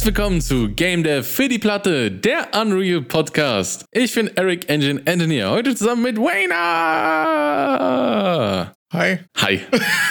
Herzlich willkommen zu Game Dev für die Platte, der Unreal Podcast. Ich bin Eric Engine Engineer, heute zusammen mit Wayner. Hi. Hi.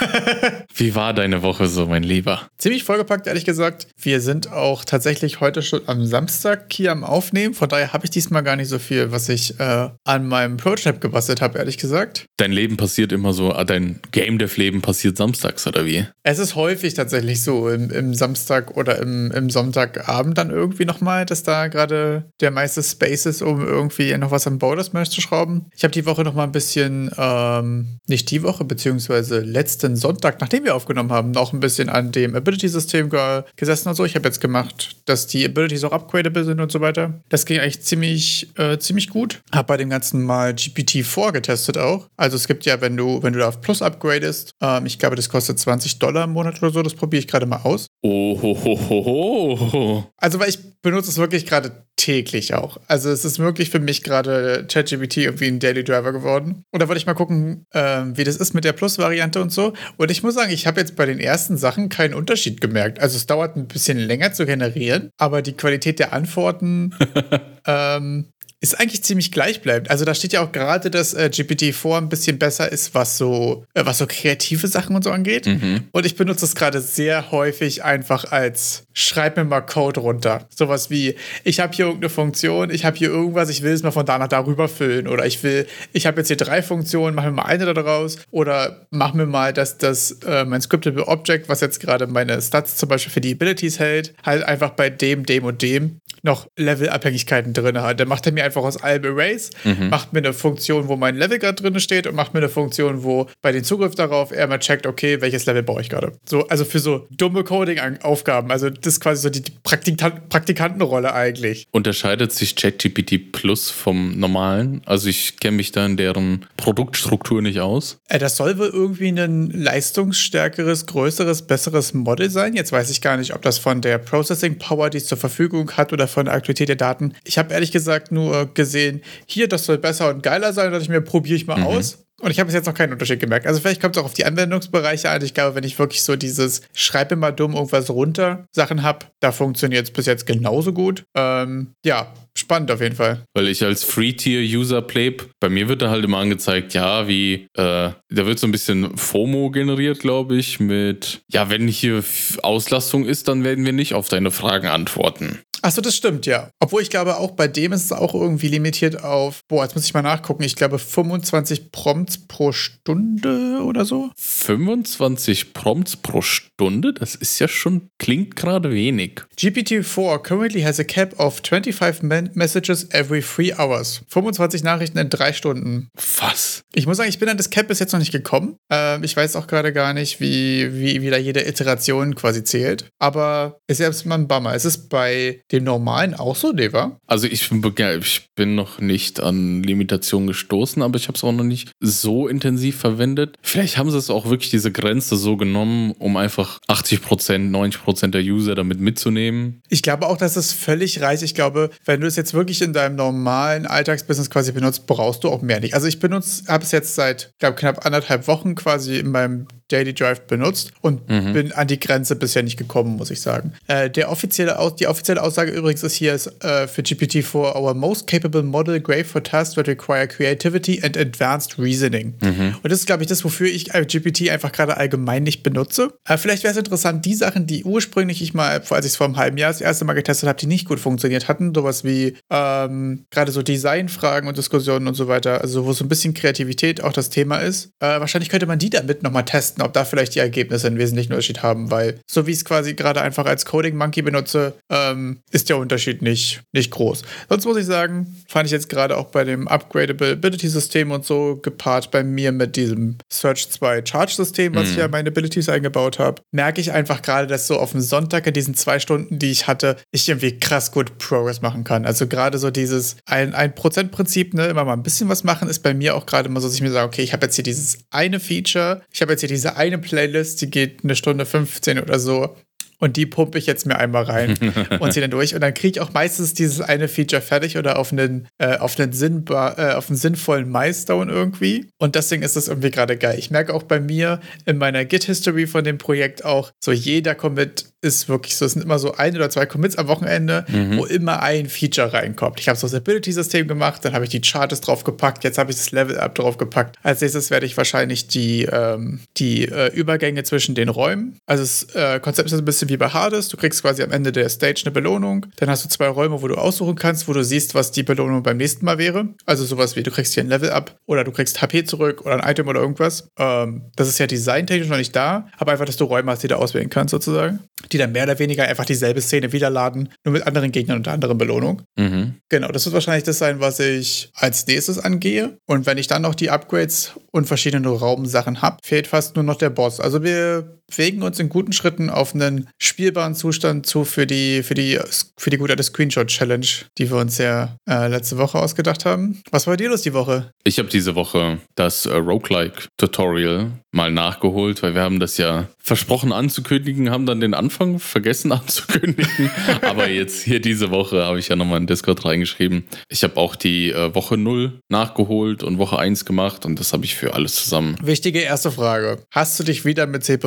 Wie war deine Woche so, mein Lieber? Ziemlich vollgepackt, ehrlich gesagt. Wir sind auch tatsächlich heute schon am Samstag hier am Aufnehmen. Von daher habe ich diesmal gar nicht so viel, was ich äh, an meinem Prototype gebastelt habe, ehrlich gesagt. Dein Leben passiert immer so, ah, dein Game Dev Leben passiert samstags, oder wie? Es ist häufig tatsächlich so im, im Samstag oder im, im Sonntagabend dann irgendwie nochmal, dass da gerade der meiste Space ist, um irgendwie noch was am Borders zu schrauben. Ich habe die Woche nochmal ein bisschen, ähm, nicht die Woche, beziehungsweise letzten Sonntag, nachdem wir aufgenommen haben, noch ein bisschen an dem Ability-System ge gesessen und so. Ich habe jetzt gemacht, dass die Abilities auch upgradable sind und so weiter. Das ging eigentlich ziemlich, äh, ziemlich gut. Habe bei dem Ganzen mal GPT-4 getestet auch. Also es gibt ja, wenn du, wenn du da auf Plus upgradest, ähm, ich glaube, das kostet 20 Dollar im Monat oder so, das probiere ich gerade mal aus. Oh, ho, ho, ho, ho. Also, weil ich benutze es wirklich gerade täglich auch. Also es ist wirklich für mich gerade ChatGPT irgendwie ein Daily Driver geworden. Und da wollte ich mal gucken, äh, wie das ist mit der Plus-Variante und so. Und ich muss sagen, ich habe jetzt bei den ersten Sachen keinen Unterschied gemerkt. Also es dauert ein bisschen länger zu generieren, aber die Qualität der Antworten ähm, ist eigentlich ziemlich gleichbleibend. Also da steht ja auch gerade, dass äh, GPT-4 ein bisschen besser ist, was so, äh, was so kreative Sachen und so angeht. Mhm. Und ich benutze es gerade sehr häufig einfach als schreib mir mal Code runter. Sowas wie, ich habe hier irgendeine Funktion, ich habe hier irgendwas, ich will es mal von da nach da rüber füllen. Oder ich will, ich habe jetzt hier drei Funktionen, mach mir mal eine daraus. Oder mach mir mal, dass das äh, mein Scriptable Object, was jetzt gerade meine Stats zum Beispiel für die Abilities hält, halt einfach bei dem, dem und dem noch Levelabhängigkeiten drin hat. Dann macht er mir einfach aus allem Erase, Mhm. macht mir eine Funktion, wo mein Level gerade drin steht und macht mir eine Funktion, wo bei den Zugriff darauf er mal checkt, okay, welches Level brauche ich gerade. So, also für so dumme Coding-Aufgaben. Also das ist quasi so die Praktikan Praktikantenrolle eigentlich. Unterscheidet sich ChatGPT Plus vom normalen? Also ich kenne mich da in deren Produktstruktur nicht aus. Äh, das soll wohl irgendwie ein leistungsstärkeres, größeres, besseres Model sein. Jetzt weiß ich gar nicht, ob das von der Processing Power, die es zur Verfügung hat, oder von der Aktualität der Daten. Ich habe ehrlich gesagt nur gesehen, hier, das soll besser und geiler sein. Da dachte ich mir, probiere ich mal Mhm. aus. Und ich habe bis jetzt noch keinen Unterschied gemerkt. Also vielleicht kommt es auch auf die Anwendungsbereiche an. Ich glaube, wenn ich wirklich so dieses Schreibe mal dumm irgendwas runter Sachen habe, da funktioniert es bis jetzt genauso gut. Ähm, ja, spannend auf jeden Fall. Weil ich als Free-Tier-User plebe, bei mir wird da halt immer angezeigt, ja, wie, äh, da wird so ein bisschen FOMO generiert, glaube ich, mit, ja, wenn hier Auslastung ist, dann werden wir nicht auf deine Fragen antworten. Achso, das stimmt, ja. Obwohl ich glaube, auch bei dem ist es auch irgendwie limitiert auf, boah, jetzt muss ich mal nachgucken, ich glaube 25 Prompts pro Stunde oder so. 25 Prompts pro Stunde, das ist ja schon, klingt gerade wenig. GPT-4 currently has a cap of 25 men- messages every 3 hours. 25 Nachrichten in drei Stunden. Was? Ich muss sagen, ich bin an das Cap bis jetzt noch nicht gekommen. Ähm, ich weiß auch gerade gar nicht, wie, wie, wie da jede Iteration quasi zählt. Aber ist ja mal ein Bummer. Ist es bei dem normalen auch so, Neva? Also ich, bin bege- ich bin noch nicht an Limitationen gestoßen, aber ich habe es auch noch nicht so intensiv verwendet. Vielleicht haben sie es auch wirklich diese Grenze so genommen, um einfach 80%, 90% der User damit mitzunehmen. Ich glaube auch, dass es völlig reicht. Ich glaube, wenn du es jetzt wirklich in deinem normalen Alltagsbusiness quasi benutzt, brauchst du auch mehr nicht. Also ich benutze, habe es jetzt seit, glaube knapp anderthalb Wochen quasi in meinem Daily Drive benutzt und bin an die Grenze bisher nicht gekommen, muss ich sagen. Äh, der offizielle Aus die offizielle Aussage übrigens ist hier ist, äh, für GPT-4 our most capable model great for tasks that require creativity and advanced reasoning. Und das ist, glaube ich, das, wofür ich äh, GPT einfach gerade allgemein nicht benutze. Äh, vielleicht wäre es interessant, die Sachen, die ursprünglich ich mal, als ich es vor einem halben Jahr das erste Mal getestet habe, die nicht gut funktioniert hatten, sowas wie ähm, gerade so Designfragen und Diskussionen und so weiter, also wo so ein bisschen Kreativität auch das Thema ist. Äh, wahrscheinlich könnte man die damit nochmal testen, ob da vielleicht die Ergebnisse einen wesentlichen Unterschied haben, weil so wie ich es quasi gerade einfach als Coding Monkey benutze, ähm, ist der Unterschied nicht, nicht groß. Sonst muss ich sagen, fand ich jetzt gerade auch bei dem Upgradable Ability System und so gepaart bei mir mit diesem Search 2 Charge System, was ich ja in meine Abilities eingebaut habe, merke ich einfach gerade, dass so auf dem Sonntag in diesen zwei Stunden, die ich hatte, ich irgendwie krass gut Progress machen kann. Also gerade so dieses ein, ein Prozent Prinzip, ne, immer mal ein bisschen was machen, ist bei mir auch gerade immer so, dass ich mir sage, okay, ich habe jetzt hier dieses eine Feature, ich habe jetzt hier diese eine Playlist, die geht eine Stunde 15 oder so. und die pumpe ich jetzt mir einmal rein und ziehe dann durch. Und dann kriege ich auch meistens dieses eine Feature fertig oder auf einen, äh, auf einen, sinnbar, äh, auf einen sinnvollen Milestone irgendwie. Und deswegen ist das irgendwie gerade geil. Ich merke auch bei mir in meiner Git-History von dem Projekt auch, so jeder Commit ist wirklich so, es sind immer so ein oder zwei Commits am Wochenende, mhm. wo immer ein Feature reinkommt. Ich habe so das Ability-System gemacht, dann habe ich die Charts draufgepackt, jetzt habe ich das Level-Up draufgepackt. Als nächstes werde ich wahrscheinlich die, ähm, die äh, Übergänge zwischen den Räumen. Also das äh, Konzept ist ein bisschen wie bei Hades. Du kriegst quasi am Ende der Stage eine Belohnung. Dann hast du zwei Räume, wo du aussuchen kannst, wo du siehst, was die Belohnung beim nächsten Mal wäre. Also sowas wie, du kriegst hier ein Level-Up oder du kriegst HP zurück oder ein Item oder irgendwas. Ähm, das ist ja designtechnisch noch nicht da, aber einfach, dass du Räume hast, die du auswählen kannst sozusagen die dann mehr oder weniger einfach dieselbe Szene wiederladen, nur mit anderen Gegnern und anderen Belohnung. Mhm. Genau, das wird wahrscheinlich das sein, was ich als nächstes angehe. Und wenn ich dann noch die Upgrades und verschiedene Raumsachen habe, fehlt fast nur noch der Boss. Also wir bewegen uns in guten Schritten auf einen spielbaren Zustand zu für die, für die, für die gute alte Screenshot-Challenge, die wir uns ja äh, letzte Woche ausgedacht haben. Was war bei dir los die Woche? Ich habe diese Woche das äh, Roguelike-Tutorial mal nachgeholt, weil wir haben das ja versprochen anzukündigen, haben dann den Anfang vergessen anzukündigen. Aber jetzt hier diese Woche habe ich ja nochmal in Discord reingeschrieben. Ich habe auch die äh, Woche 0 nachgeholt und Woche 1 gemacht und das habe ich für alles zusammen. Wichtige erste Frage. Hast du dich wieder mit C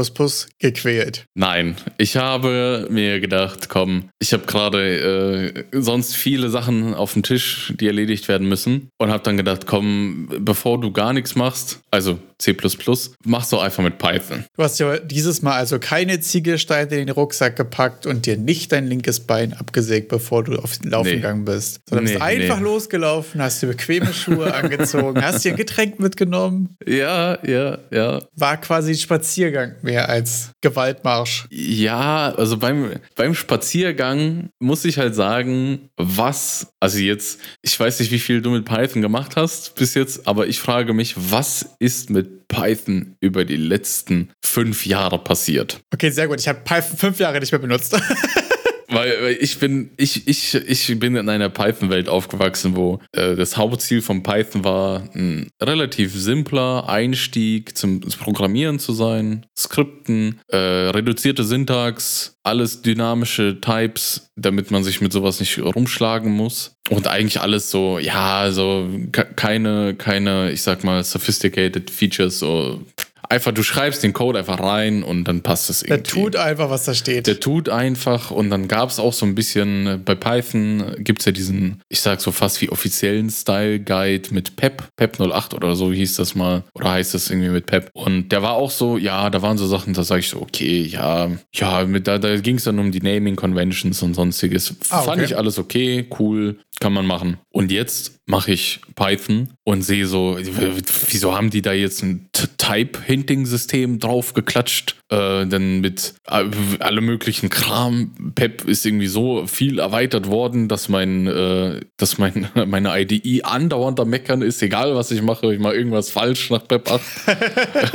gequält? Nein, ich habe mir gedacht, komm, ich habe gerade äh, sonst viele Sachen auf dem Tisch, die erledigt werden müssen und habe dann gedacht, komm, bevor du gar nichts machst, also C++, machst du einfach mit Python. Du hast ja dieses Mal also keine Ziegelsteine in den Rucksack gepackt und dir nicht dein linkes Bein abgesägt, bevor du auf den Laufen nee. gegangen bist, sondern nee, bist einfach nee. losgelaufen, hast dir bequeme Schuhe angezogen, hast dir ein Getränk mitgenommen. Ja, ja, ja. War quasi Spaziergang mehr als Gewaltmarsch. Ja, also beim, beim Spaziergang muss ich halt sagen, was, also jetzt, ich weiß nicht, wie viel du mit Python gemacht hast bis jetzt, aber ich frage mich, was ist mit Python über die letzten fünf Jahre passiert. Okay, sehr gut. Ich habe Python fünf Jahre nicht mehr benutzt. Weil, weil, ich bin, ich, ich, ich bin in einer Python-Welt aufgewachsen, wo äh, das Hauptziel von Python war, ein relativ simpler Einstieg zum, zum Programmieren zu sein, Skripten, äh, reduzierte Syntax, alles dynamische Types, damit man sich mit sowas nicht rumschlagen muss. Und eigentlich alles so, ja, so keine, keine, ich sag mal, sophisticated Features, so einfach, du schreibst den Code einfach rein und dann passt es irgendwie. Der tut einfach, was da steht. Der tut einfach und dann gab es auch so ein bisschen, äh, bei Python gibt es ja diesen, ich sag so fast wie offiziellen Style-Guide mit Pep, Pep 08 oder so hieß das mal, oder heißt das irgendwie mit Pep. Und der war auch so, ja, da waren so Sachen, da sage ich so, okay, ja, ja, mit, da, da ging es dann um die Naming Conventions und sonstiges. Ah, okay. Fand ich alles okay, cool, kann man machen. Und jetzt mache ich Python und sehe so, wieso haben die da jetzt ein Type-Hinting-System drauf geklatscht? Äh, dann mit äh, alle möglichen Kram. Pep ist irgendwie so viel erweitert worden, dass mein, äh, dass mein, meine IDE andauernd am Meckern ist, egal was ich mache, ich mache irgendwas falsch nach Pep 8.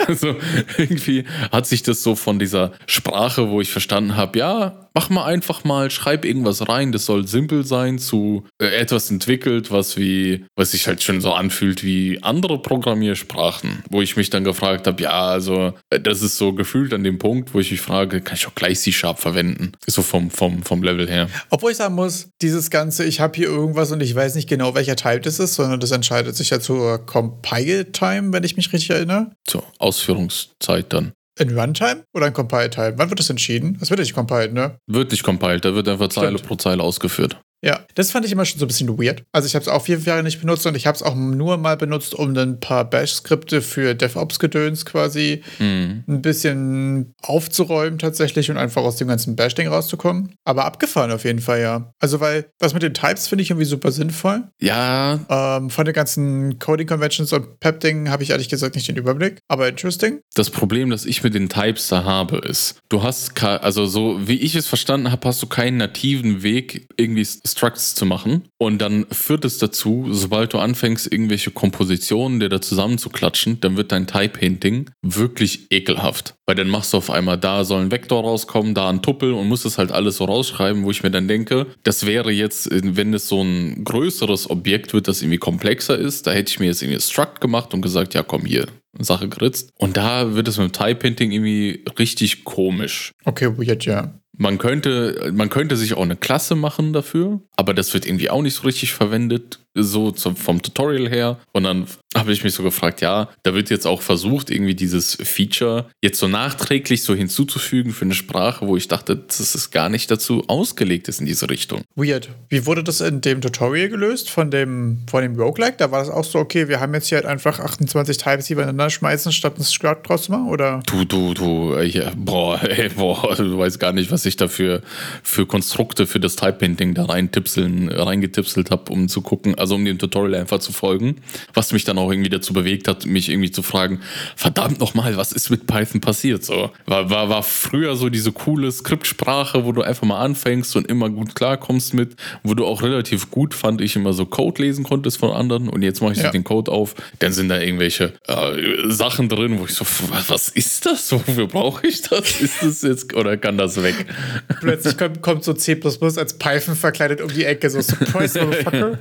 also irgendwie hat sich das so von dieser Sprache, wo ich verstanden habe, ja, mach mal einfach mal, schreib irgendwas rein, das soll simpel sein, zu äh, etwas entwickelt, was wie, was sich halt schon so anfühlt wie andere Programmiersprachen, wo ich mich dann gefragt habe, ja, also äh, das ist so gefühlt an dem Punkt, wo ich mich frage, kann ich auch gleich C-Sharp verwenden? So vom, vom, vom Level her. Obwohl ich sagen muss, dieses Ganze, ich habe hier irgendwas und ich weiß nicht genau, welcher Type das ist, sondern das entscheidet sich ja zur Compile-Time, wenn ich mich richtig erinnere. Zur Ausführungszeit dann. In Runtime oder in Compile-Time? Wann wird das entschieden? Das wird nicht compiled, ne? Wird nicht compiled, da wird einfach Zeile Stimmt. pro Zeile ausgeführt. Ja, das fand ich immer schon so ein bisschen weird. Also ich habe es auch vier Jahre nicht benutzt und ich habe es auch nur mal benutzt, um ein paar Bash-Skripte für DevOps-Gedöns quasi mhm. ein bisschen aufzuräumen tatsächlich und einfach aus dem ganzen Bash-Ding rauszukommen. Aber abgefahren auf jeden Fall, ja. Also weil das mit den Types finde ich irgendwie super sinnvoll. Ja. Ähm, von den ganzen Coding-Conventions und Pep-Dingen habe ich ehrlich gesagt nicht den Überblick, aber interesting. Das Problem, das ich mit den Types da habe, ist, du hast, also so wie ich es verstanden habe, hast du keinen nativen Weg irgendwie Structs zu machen. Und dann führt es dazu, sobald du anfängst, irgendwelche Kompositionen dir da zusammenzuklatschen, dann wird dein Type-Hinting wirklich ekelhaft. Weil dann machst du auf einmal, da soll ein Vektor rauskommen, da ein Tuppel und musst es halt alles so rausschreiben, wo ich mir dann denke, das wäre jetzt, wenn es so ein größeres Objekt wird, das irgendwie komplexer ist, da hätte ich mir jetzt irgendwie Struct gemacht und gesagt, ja komm hier, Sache geritzt. Und da wird es mit dem Type-Hinting irgendwie richtig komisch. Okay, weird, ja. Man könnte, man könnte sich auch eine Klasse machen dafür, aber das wird irgendwie auch nicht so richtig verwendet so zum, vom Tutorial her. Und dann habe ich mich so gefragt, ja, da wird jetzt auch versucht, irgendwie dieses Feature jetzt so nachträglich so hinzuzufügen für eine Sprache, wo ich dachte, dass es gar nicht dazu ausgelegt ist in diese Richtung. Weird. Wie wurde das in dem Tutorial gelöst von dem, von dem Roguelike? Da war das auch so, okay, wir haben jetzt hier halt einfach 28 Types, die übereinander schmeißen, statt ein Script draus zu machen, oder? Du, du, du, ja, boah, ey, boah, du weißt gar nicht, was ich dafür für Konstrukte für das Type-Painting da reintipseln, reingetipselt habe, um zu gucken. Also also um dem Tutorial einfach zu folgen. Was mich dann auch irgendwie dazu bewegt hat, mich irgendwie zu fragen, verdammt nochmal, was ist mit Python passiert? So, war, war, war früher so diese coole Skriptsprache, wo du einfach mal anfängst und immer gut klarkommst mit, wo du auch relativ gut, fand ich, immer so Code lesen konntest von anderen und jetzt mache ich ja. so den Code auf, dann sind da irgendwelche äh, Sachen drin, wo ich so, was ist das? Wofür brauche ich das? Ist das jetzt oder kann das weg? Plötzlich kommt, kommt so C als Python verkleidet um die Ecke, so Surprise, Motherfucker.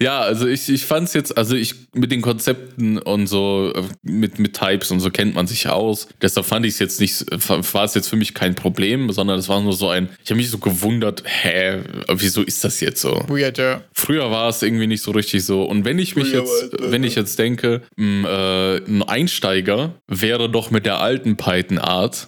ja, also ich, ich fand es jetzt, also ich mit den Konzepten und so, mit, mit Types und so kennt man sich aus. Deshalb fand ich es jetzt nicht, war es jetzt für mich kein Problem, sondern es war nur so ein, ich habe mich so gewundert, hä, wieso ist das jetzt so? Weird, ja. Früher war es irgendwie nicht so richtig so. Und wenn ich mich jetzt, wenn ich jetzt denke, äh, ein Einsteiger wäre doch mit der alten Python-Art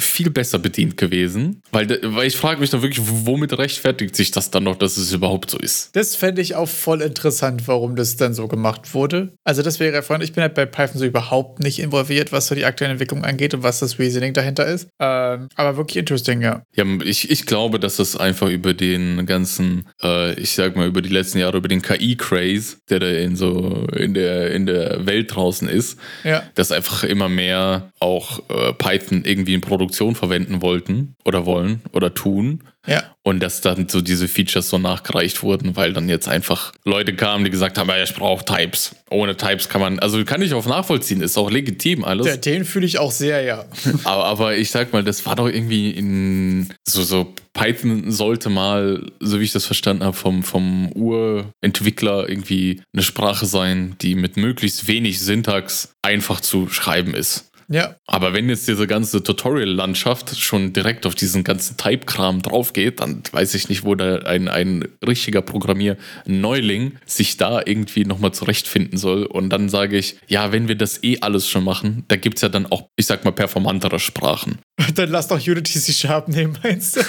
viel besser bedient gewesen. Weil, weil ich frage mich dann wirklich, womit rechtfertigt sich das dann noch, dass es überhaupt so ist? Das fände ich auch voll interessant, warum das dann so gemacht wurde. Also das wäre ja ich bin halt bei Python so überhaupt nicht involviert, was so die aktuelle Entwicklung angeht und was das Reasoning dahinter ist. Ähm, aber wirklich interesting, ja. Ja, ich, ich glaube, dass es einfach über den ganzen, äh, ich sag mal, über die letzten Jahre, über den KI-Craze, der da in so in der, in der Welt draußen ist, ja. dass einfach immer mehr auch äh, Python irgendwie ein Produkt Produktion verwenden wollten oder wollen oder tun. Ja. Und dass dann so diese Features so nachgereicht wurden, weil dann jetzt einfach Leute kamen, die gesagt haben, ja, ich brauche Types. Ohne Types kann man, also kann ich auch nachvollziehen, ist auch legitim alles. Ja, den fühle ich auch sehr, ja. aber, aber ich sag mal, das war doch irgendwie in so, so Python sollte mal, so wie ich das verstanden habe, vom, vom Urentwickler irgendwie eine Sprache sein, die mit möglichst wenig Syntax einfach zu schreiben ist. Ja. Aber wenn jetzt diese ganze Tutorial-Landschaft schon direkt auf diesen ganzen Type-Kram drauf geht, dann weiß ich nicht, wo da ein, ein richtiger Programmier-Neuling sich da irgendwie nochmal zurechtfinden soll. Und dann sage ich, ja, wenn wir das eh alles schon machen, da gibt es ja dann auch, ich sag mal, performantere Sprachen. Dann lass doch Unity C Sharp nehmen, meinst du?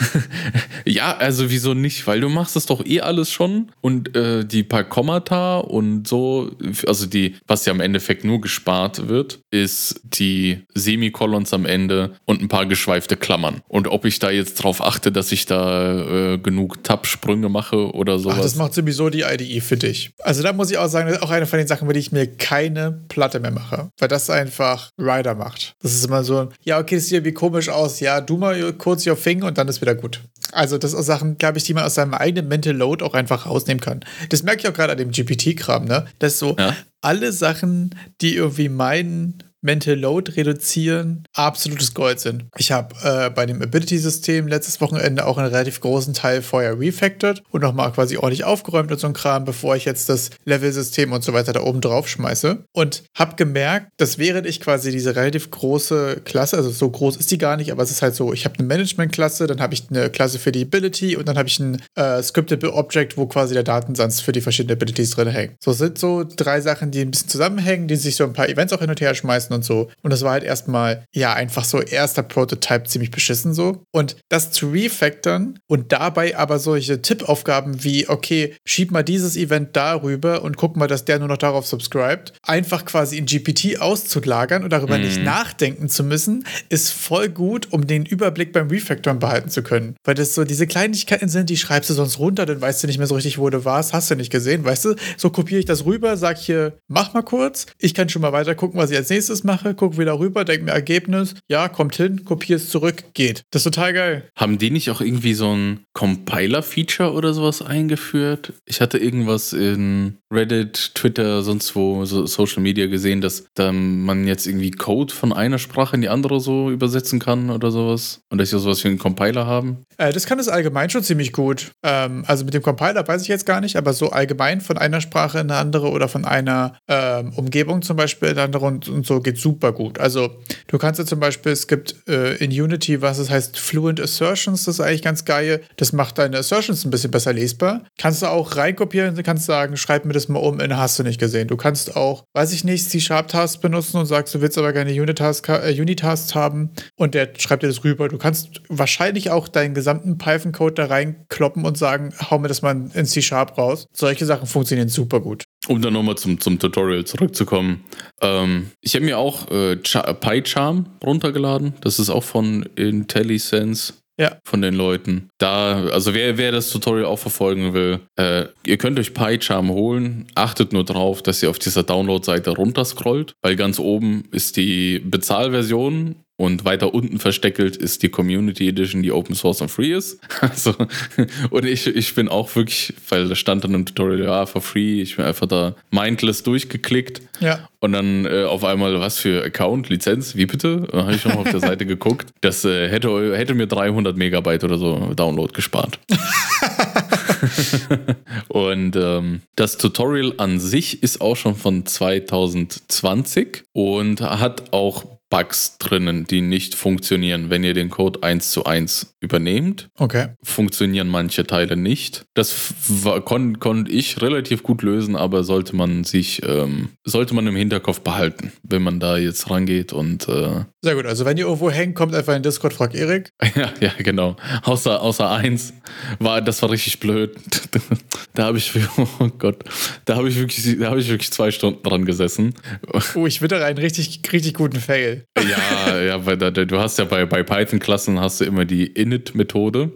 ja, also wieso nicht? Weil du machst das doch eh alles schon und äh, die paar Kommata und so, also die, was ja im Endeffekt nur gespart wird, ist die Semikolons am Ende und ein paar geschweifte Klammern. Und ob ich da jetzt drauf achte, dass ich da äh, genug Tab-Sprünge mache oder sowas. Ach, das macht sowieso die IDE für dich. Also da muss ich auch sagen, das ist auch eine von den Sachen, über die ich mir keine Platte mehr mache. Weil das einfach Rider macht. Das ist immer so, ja, okay, das ist irgendwie komisch komisch aus, ja, du mal kurz your thing und dann ist wieder gut. Also das sind Sachen, glaube ich, die man aus seinem eigenen Mental Load auch einfach rausnehmen kann. Das merke ich auch gerade an dem GPT-Kram, ne? Das so ja. alle Sachen, die irgendwie meinen, Mental Load reduzieren absolutes Gold sind. Ich habe äh, bei dem Ability-System letztes Wochenende auch einen relativ großen Teil vorher refactored und nochmal quasi ordentlich aufgeräumt und so ein Kram, bevor ich jetzt das Level-System und so weiter da oben drauf schmeiße. Und habe gemerkt, dass während ich quasi diese relativ große Klasse, also so groß ist die gar nicht, aber es ist halt so, ich habe eine Management-Klasse, dann habe ich eine Klasse für die Ability und dann habe ich ein äh, Scriptable Object, wo quasi der Datensatz für die verschiedenen Abilities drin hängt. So sind so drei Sachen, die ein bisschen zusammenhängen, die sich so ein paar Events auch hin und her schmeißen lassen und so. Und das war halt erstmal, ja, einfach so erster Prototype ziemlich beschissen so. Und das zu refactoren und dabei aber solche Tippaufgaben wie, okay, schieb mal dieses Event darüber und guck mal, dass der nur noch darauf subscribt, einfach quasi in GPT auszulagern und darüber mm. nicht nachdenken zu müssen, ist voll gut, um den Überblick beim Refactoren behalten zu können. Weil das so diese Kleinigkeiten sind, die schreibst du sonst runter, dann weißt du nicht mehr so richtig, wo du warst, hast du nicht gesehen, weißt du? So kopiere ich das rüber, sag hier, mach mal kurz, ich kann schon mal weiter gucken, was ich als nächstes das mache, gucke wieder rüber, denke mir Ergebnis, ja, kommt hin, kopiere es zurück, geht. Das ist total geil. Haben die nicht auch irgendwie so ein Compiler-Feature oder sowas eingeführt? Ich hatte irgendwas in Reddit, Twitter, sonst wo, so Social Media gesehen, dass dann man jetzt irgendwie Code von einer Sprache in die andere so übersetzen kann oder sowas. Und dass sie sowas wie einen Compiler haben. Äh, das kann es allgemein schon ziemlich gut. Ähm, also mit dem Compiler weiß ich jetzt gar nicht, aber so allgemein von einer Sprache in eine andere oder von einer ähm, Umgebung zum Beispiel in eine andere und, und so geht super gut. Also du kannst ja zum Beispiel, es gibt äh, in Unity, was es heißt, Fluent Assertions, das ist eigentlich ganz geil. Das macht deine Assertions ein bisschen besser lesbar. Kannst du auch reinkopieren, kannst sagen, schreib mir das mal um in hast du nicht gesehen. Du kannst auch, weiß ich nicht, C-Sharp-Tasks benutzen und sagst, du willst aber gerne Unit-Tasks äh, Unit haben und der schreibt dir das rüber. Du kannst wahrscheinlich auch deinen gesamten Python-Code da reinkloppen und sagen, hau mir das mal in C-Sharp raus. Solche Sachen funktionieren super gut. Um dann nochmal zum, zum Tutorial zurückzukommen. Ähm, ich habe mir auch äh, PyCharm runtergeladen. Das ist auch von IntelliSense. Ja. Von den Leuten. Da, also wer, wer das Tutorial auch verfolgen will, äh, ihr könnt euch PyCharm holen. Achtet nur drauf, dass ihr auf dieser Download-Seite runterscrollt, weil ganz oben ist die Bezahlversion und weiter unten versteckelt ist die Community Edition, die Open Source und Free ist. Also, und ich, ich bin auch wirklich, weil da stand dann im Tutorial, ja, for free, ich bin einfach da mindless durchgeklickt. Ja. Und dann äh, auf einmal, was für Account, Lizenz, wie bitte? Dann habe ich schon mal auf der Seite geguckt. Das äh, hätte, hätte mir 300 Megabyte oder so Download gespart. und ähm, das Tutorial an sich ist auch schon von 2020 und hat auch Bugs drinnen, die nicht funktionieren. Wenn ihr den Code 1 zu 1 übernehmt, okay. funktionieren manche Teile nicht. Das konnte kon ich relativ gut lösen, aber sollte man sich, ähm, sollte man im Hinterkopf behalten, wenn man da jetzt rangeht und äh Sehr gut, also wenn ihr irgendwo hängt, kommt einfach in Discord, fragt Erik. ja, ja, genau. Außer, außer eins war, das war richtig blöd. da habe ich, oh Gott, da habe ich wirklich, da habe ich wirklich zwei Stunden dran gesessen. Oh, ich wittere einen richtig, richtig guten Fail. Ja, ja, weil da, du hast ja bei, bei Python-Klassen hast du immer die Init-Methode.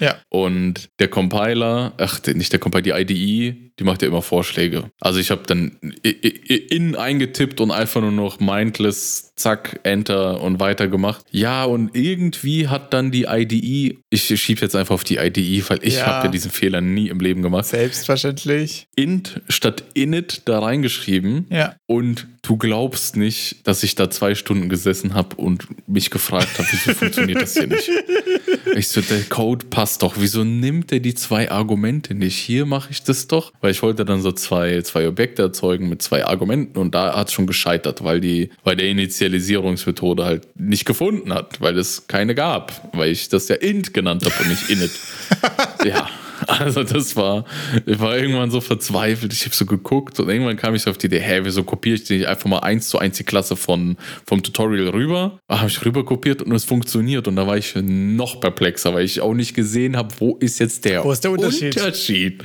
Ja. Und der Compiler, ach, nicht der Compiler, die IDE, die macht ja immer Vorschläge. Also ich habe dann in eingetippt und einfach nur noch mindless, zack, Enter und weiter gemacht. Ja, und irgendwie hat dann die IDE, ich schiebe jetzt einfach auf die IDE, weil ich ja. habe ja diesen Fehler nie im Leben gemacht. Selbstverständlich. Int statt init da reingeschrieben. Ja. Und du glaubst nicht, dass ich da zwei Stunden gesessen habe und mich gefragt habe, wieso funktioniert das hier nicht? Ich so, der Code passt doch. Wieso nimmt er die zwei Argumente nicht? Hier mache ich das doch. Weil ich wollte dann so zwei, zwei Objekte erzeugen mit zwei Argumenten und da hat es schon gescheitert, weil die, weil der Initialisierungsmethode halt nicht gefunden hat, weil es keine gab. Weil ich das ja int genannt habe und nicht init. ja. Also das war, ich war irgendwann so verzweifelt. Ich habe so geguckt und irgendwann kam ich so auf die Idee, hä, wieso kopiere ich nicht einfach mal eins zu eins die Klasse von, vom Tutorial rüber? Da habe ich rüber kopiert und es funktioniert. Und da war ich noch perplexer, weil ich auch nicht gesehen habe, wo ist jetzt der, wo ist der Unterschied? Unterschied?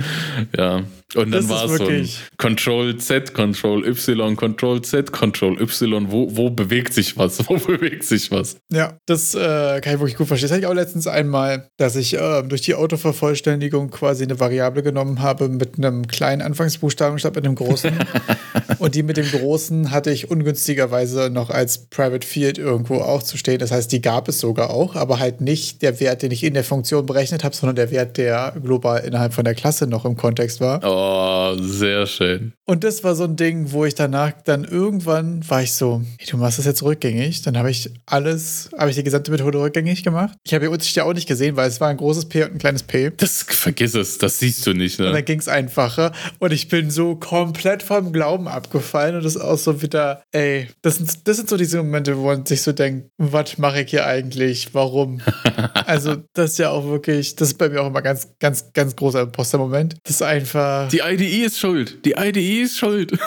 Ja. Und dann war es so ein Control Z, Control Y, Control Z, Control Y. Wo, wo bewegt sich was? Wo bewegt sich was? Ja, das äh, kann ich wirklich gut verstehen. Das hatte ich auch letztens einmal, dass ich äh, durch die Autovervollständigung quasi eine Variable genommen habe mit einem kleinen Anfangsbuchstaben statt mit einem großen. Und die mit dem großen hatte ich ungünstigerweise noch als Private Field irgendwo auch zu stehen. Das heißt, die gab es sogar auch, aber halt nicht der Wert, den ich in der Funktion berechnet habe, sondern der Wert, der global innerhalb von der Klasse noch im Kontext war. Oh. Sehr schön. Und das war so ein Ding, wo ich danach dann irgendwann war ich so, hey, du machst das jetzt rückgängig. Dann habe ich alles, habe ich die gesamte Methode rückgängig gemacht. Ich habe die Unterschied ja auch nicht gesehen, weil es war ein großes P und ein kleines P. Das vergiss es, das siehst du nicht, ne? Und dann ging es einfacher. Und ich bin so komplett vom Glauben abgefallen und das ist auch so wieder, ey, das sind, das sind so diese Momente, wo man sich so denkt, was mache ich hier eigentlich? Warum? also, das ist ja auch wirklich, das ist bei mir auch immer ganz, ganz, ganz großer Imposter-Moment. Das ist einfach die IDE ist schuld. Die IDE ist schuld.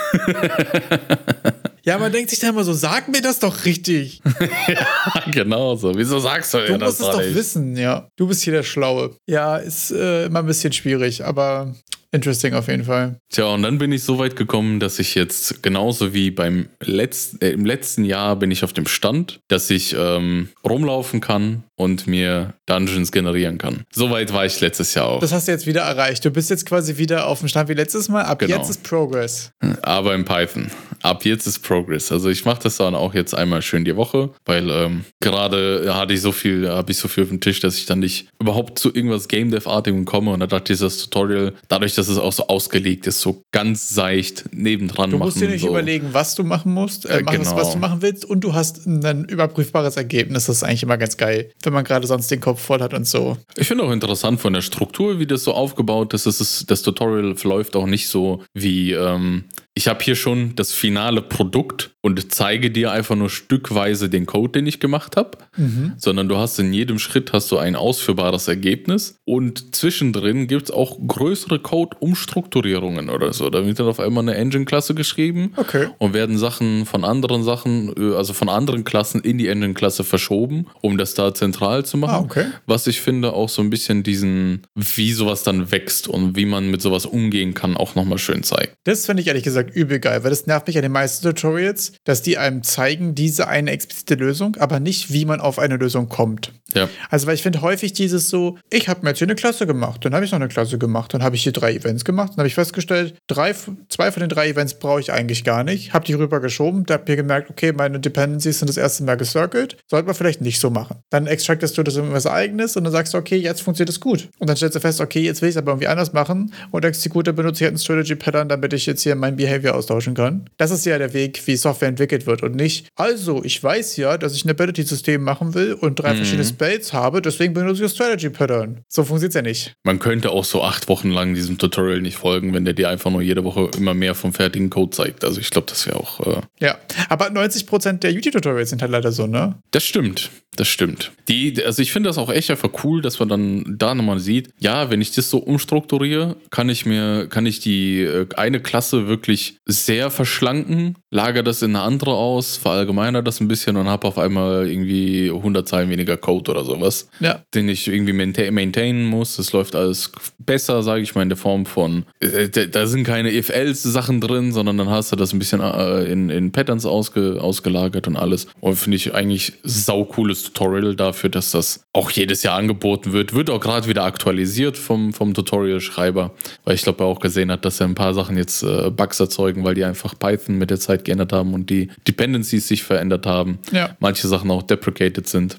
Ja, man denkt sich dann immer so, sag mir das doch richtig. ja, genau so. Wieso sagst du, du das Du musst es doch wissen, ja. Du bist hier der Schlaue. Ja, ist äh, immer ein bisschen schwierig, aber Interesting auf jeden Fall. Tja, und dann bin ich so weit gekommen, dass ich jetzt genauso wie beim letzten, äh, im letzten Jahr bin ich auf dem Stand, dass ich ähm, rumlaufen kann und mir Dungeons generieren kann. Soweit war ich letztes Jahr auch. Das hast du jetzt wieder erreicht. Du bist jetzt quasi wieder auf dem Stand wie letztes Mal. Ab genau. jetzt ist Progress. Aber in Python. Ab jetzt ist Progress. Also ich mache das dann auch jetzt einmal schön die Woche, weil ähm, gerade hatte ich so viel, habe ich so viel auf dem Tisch, dass ich dann nicht überhaupt zu irgendwas Game Dev-artigem komme. Und da dachte ich, das Tutorial, dadurch, dass es auch so ausgelegt ist, so ganz seicht nebendran machen. Du musst machen, dir nicht so. überlegen, was du machen musst, äh, mach genau. was, du machen willst und du hast ein überprüfbares Ergebnis. Das ist eigentlich immer ganz geil, wenn man gerade sonst den Kopf voll hat und so. Ich finde auch interessant von der Struktur, wie das so aufgebaut ist. Das, ist, das Tutorial läuft auch nicht so wie ähm, ich habe hier schon das finale Produkt und zeige dir einfach nur stückweise den Code, den ich gemacht habe, Mhm. sondern du hast in jedem Schritt hast du ein ausführbares Ergebnis und zwischendrin gibt es auch größere Code-Umstrukturierungen oder so. Da wird dann auf einmal eine Engine-Klasse geschrieben Okay. und werden Sachen von anderen Sachen, äh, also von anderen Klassen in die Engine-Klasse verschoben, um das da zentral zu machen. Ah, okay. Was ich finde, auch so ein bisschen diesen, wie sowas dann wächst und wie man mit sowas umgehen kann, auch nochmal schön zeigt. Das finde ich ehrlich gesagt übel geil, weil das nervt mich an den meisten Tutorials, dass die einem zeigen, diese eine explizite Lösung, aber nicht, wie man auf eine Lösung kommt. Ja. Also, weil ich finde häufig dieses so, ich habe mir jetzt hier eine Klasse gemacht, dann habe ich noch eine Klasse gemacht, dann habe ich hier drei Events gemacht, dann habe ich festgestellt, drei, zwei von den drei Events brauche ich eigentlich gar nicht, habe die rübergeschoben, da habe mir gemerkt, okay, meine Dependencies sind das erste Mal gecircled, sollte man vielleicht nicht so machen. Dann extractest du das in was eigenes und dann sagst du, okay, jetzt funktioniert es gut. Und dann stellst du fest, okay, jetzt will ich es aber irgendwie anders machen und dann benutze ich halt ein Strategy Pattern, damit ich jetzt hier mein Behavior austauschen kann. Das ist ja der Weg, wie Software entwickelt wird und nicht, also, ich weiß ja, dass ich ein Ability-System machen will und drei verschiedene Spells habe, deswegen benutze ich ein Strategy Pattern. So funktioniert es ja nicht. Man könnte auch so acht Wochen lang diesem Tutorial nicht folgen, wenn der dir einfach nur jede Woche immer mehr vom fertigen Code zeigt. Also ich glaube, das wäre auch. Äh, Ja, aber 90% der YouTube-Tutorials sind halt leider so, ne? das stimmt, das stimmt. Die, also ich finde das auch echt einfach cool, dass man dann da nochmal sieht, ja, wenn ich das so umstrukturiere, kann ich mir, kann ich die äh, eine Klasse wirklich sehr verschlanken, lager das in eine andere aus, verallgemeiner das ein bisschen und habe auf einmal irgendwie 100 Zeilen weniger Code oder sowas. Ja. den ich irgendwie maintain, maintainen muss. Es läuft alles besser, sage ich mal, in der Form von, äh, da da sind keine if-else-Sachen drin, sondern dann hast du das ein bisschen äh, in, in Patterns ausge, ausgelagert und alles. Und finde ich eigentlich saucooles Tutorial dafür, dass das auch jedes Jahr angeboten wird. Wird auch gerade wieder aktualisiert vom, vom Tutorial-Schreiber, weil ich glaube, er auch gesehen hat, dass er ein paar Sachen jetzt äh, Bugs erzeugen, weil die einfach Python mit der Zeit geändert haben und die Dependencies sich verändert haben. Ja. Manche Sachen auch deprecated sind.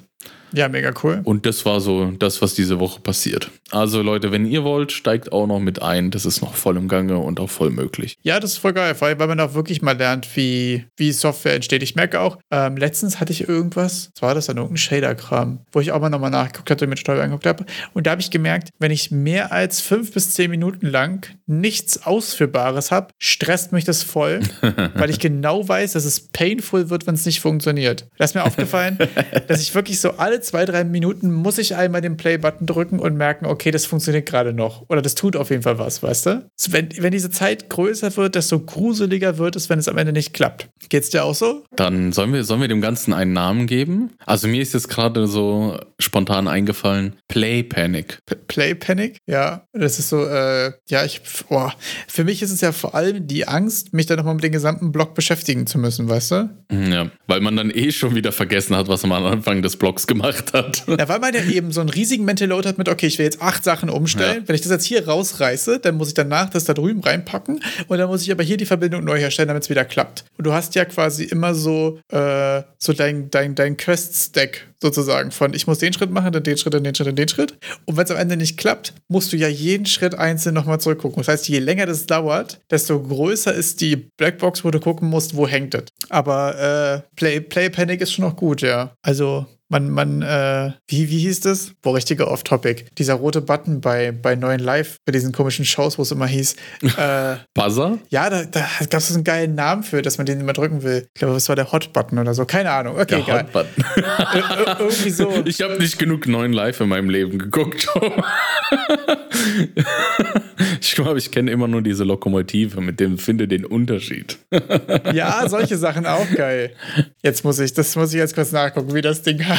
Ja, mega cool. Und das war so das, was diese Woche passiert. Also Leute, wenn ihr wollt, steigt auch noch mit ein. Das ist noch voll im Gange und auch voll möglich. Ja, das ist voll geil, weil, man auch wirklich mal lernt, wie, wie Software entsteht. Ich merke auch, ähm, letztens hatte ich irgendwas, was war das dann, irgendein Shader-Kram, wo ich auch mal nochmal nachgeguckt hatte, mir total angeguckt habe. Und da habe ich gemerkt, wenn ich mehr als fünf bis zehn Minuten lang nichts Ausführbares habe, stresst mich das voll, weil ich genau weiß, dass es painful wird, wenn es nicht funktioniert. Da ist mir aufgefallen, dass ich wirklich so alle zwei, drei Minuten muss ich einmal den Play-Button drücken und merken, okay, das funktioniert gerade noch. Oder das tut auf jeden Fall was, weißt du? Wenn, wenn diese Zeit größer wird, desto gruseliger wird es, wenn es am Ende nicht klappt. Geht's dir auch so? Dann sollen wir, sollen wir dem Ganzen einen Namen geben? Also mir ist jetzt gerade so spontan eingefallen, Play Panic. P Play Panic? Ja, das ist so, äh, ja, ich, oh, für mich ist es ja vor allem die Angst, mich dann nochmal mit dem gesamten Block beschäftigen zu müssen, weißt du? Ja, weil man dann eh schon wieder vergessen hat, was man am Anfang des Blogs gemacht hat. Ja, weil man ja eben so einen riesigen Mental Load hat mit, okay, ich will jetzt acht Sachen umstellen. Ja. Wenn ich das jetzt hier rausreiße, dann muss ich danach das da drüben reinpacken und dann muss ich aber hier die Verbindung neu herstellen, damit es wieder klappt. Und du hast ja quasi immer so, äh, so dein, dein, dein Quest-Stack sozusagen von, ich muss den Schritt machen, dann den Schritt, dann den Schritt, dann den Schritt. Und wenn es am Ende nicht klappt, musst du ja jeden Schritt einzeln nochmal zurückgucken. Das heißt, je länger das dauert, desto größer ist die Blackbox, wo du gucken musst, wo hängt es. Aber äh, Play, Play Panic ist schon noch gut, ja. Also man, man, äh, wie, wie hieß das? Boah, richtiger Off-Topic. Dieser rote Button bei, bei neuen Live, bei diesen komischen Shows, wo es immer hieß. äh, Buzzer? ja, da, da gab es einen geilen Namen für, dass man den immer drücken will. Ich glaube, es war der Hot-Button oder so. Keine Ahnung. Okay, Der. Ir- ir- irgendwie so. Ich habe nicht genug neuen Live in meinem Leben geguckt. ich glaube, ich kenne immer nur diese Lokomotive mit dem Finde den Unterschied. Ja, solche Sachen auch geil. Jetzt muss ich, das muss ich jetzt kurz nachgucken, wie das Ding heißt.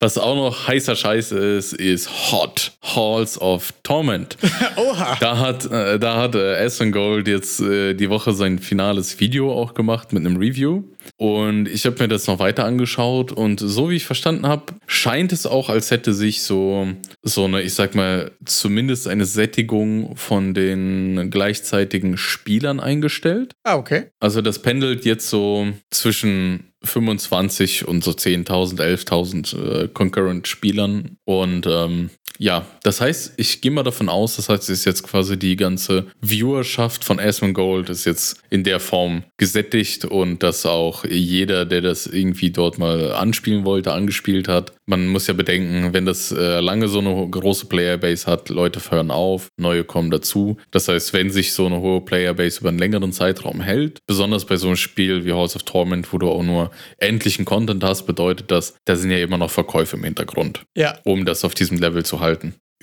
Was auch noch heißer Scheiß ist, ist Hot Halls of Torment. Oha. Da hat, äh, da hat äh, Aston Gold jetzt äh, die Woche sein finales Video auch gemacht mit einem Review. Und ich habe mir das noch weiter angeschaut und so wie ich verstanden habe, scheint es auch, als hätte sich so, so eine, ich sag mal, zumindest eine Sättigung von den gleichzeitigen Spielern eingestellt. Ah, okay. Also das pendelt jetzt so zwischen 25 und so 10.000, 11.000 äh, Concurrent Spielern. Und ähm, ja, das heißt, ich gehe mal davon aus, das heißt, es ist jetzt quasi die ganze Viewerschaft von Asmongold ist jetzt in der Form gesättigt und dass auch jeder, der das irgendwie dort mal anspielen wollte, angespielt hat. Man muss ja bedenken, wenn das äh, lange so eine große Playerbase hat, Leute hören auf, neue kommen dazu. Das heißt, wenn sich so eine hohe Playerbase über einen längeren Zeitraum hält, besonders bei so einem Spiel wie House of Torment, wo du auch nur endlichen Content hast, bedeutet das, da sind ja immer noch Verkäufe im Hintergrund. Ja. Um das auf diesem Level zu halten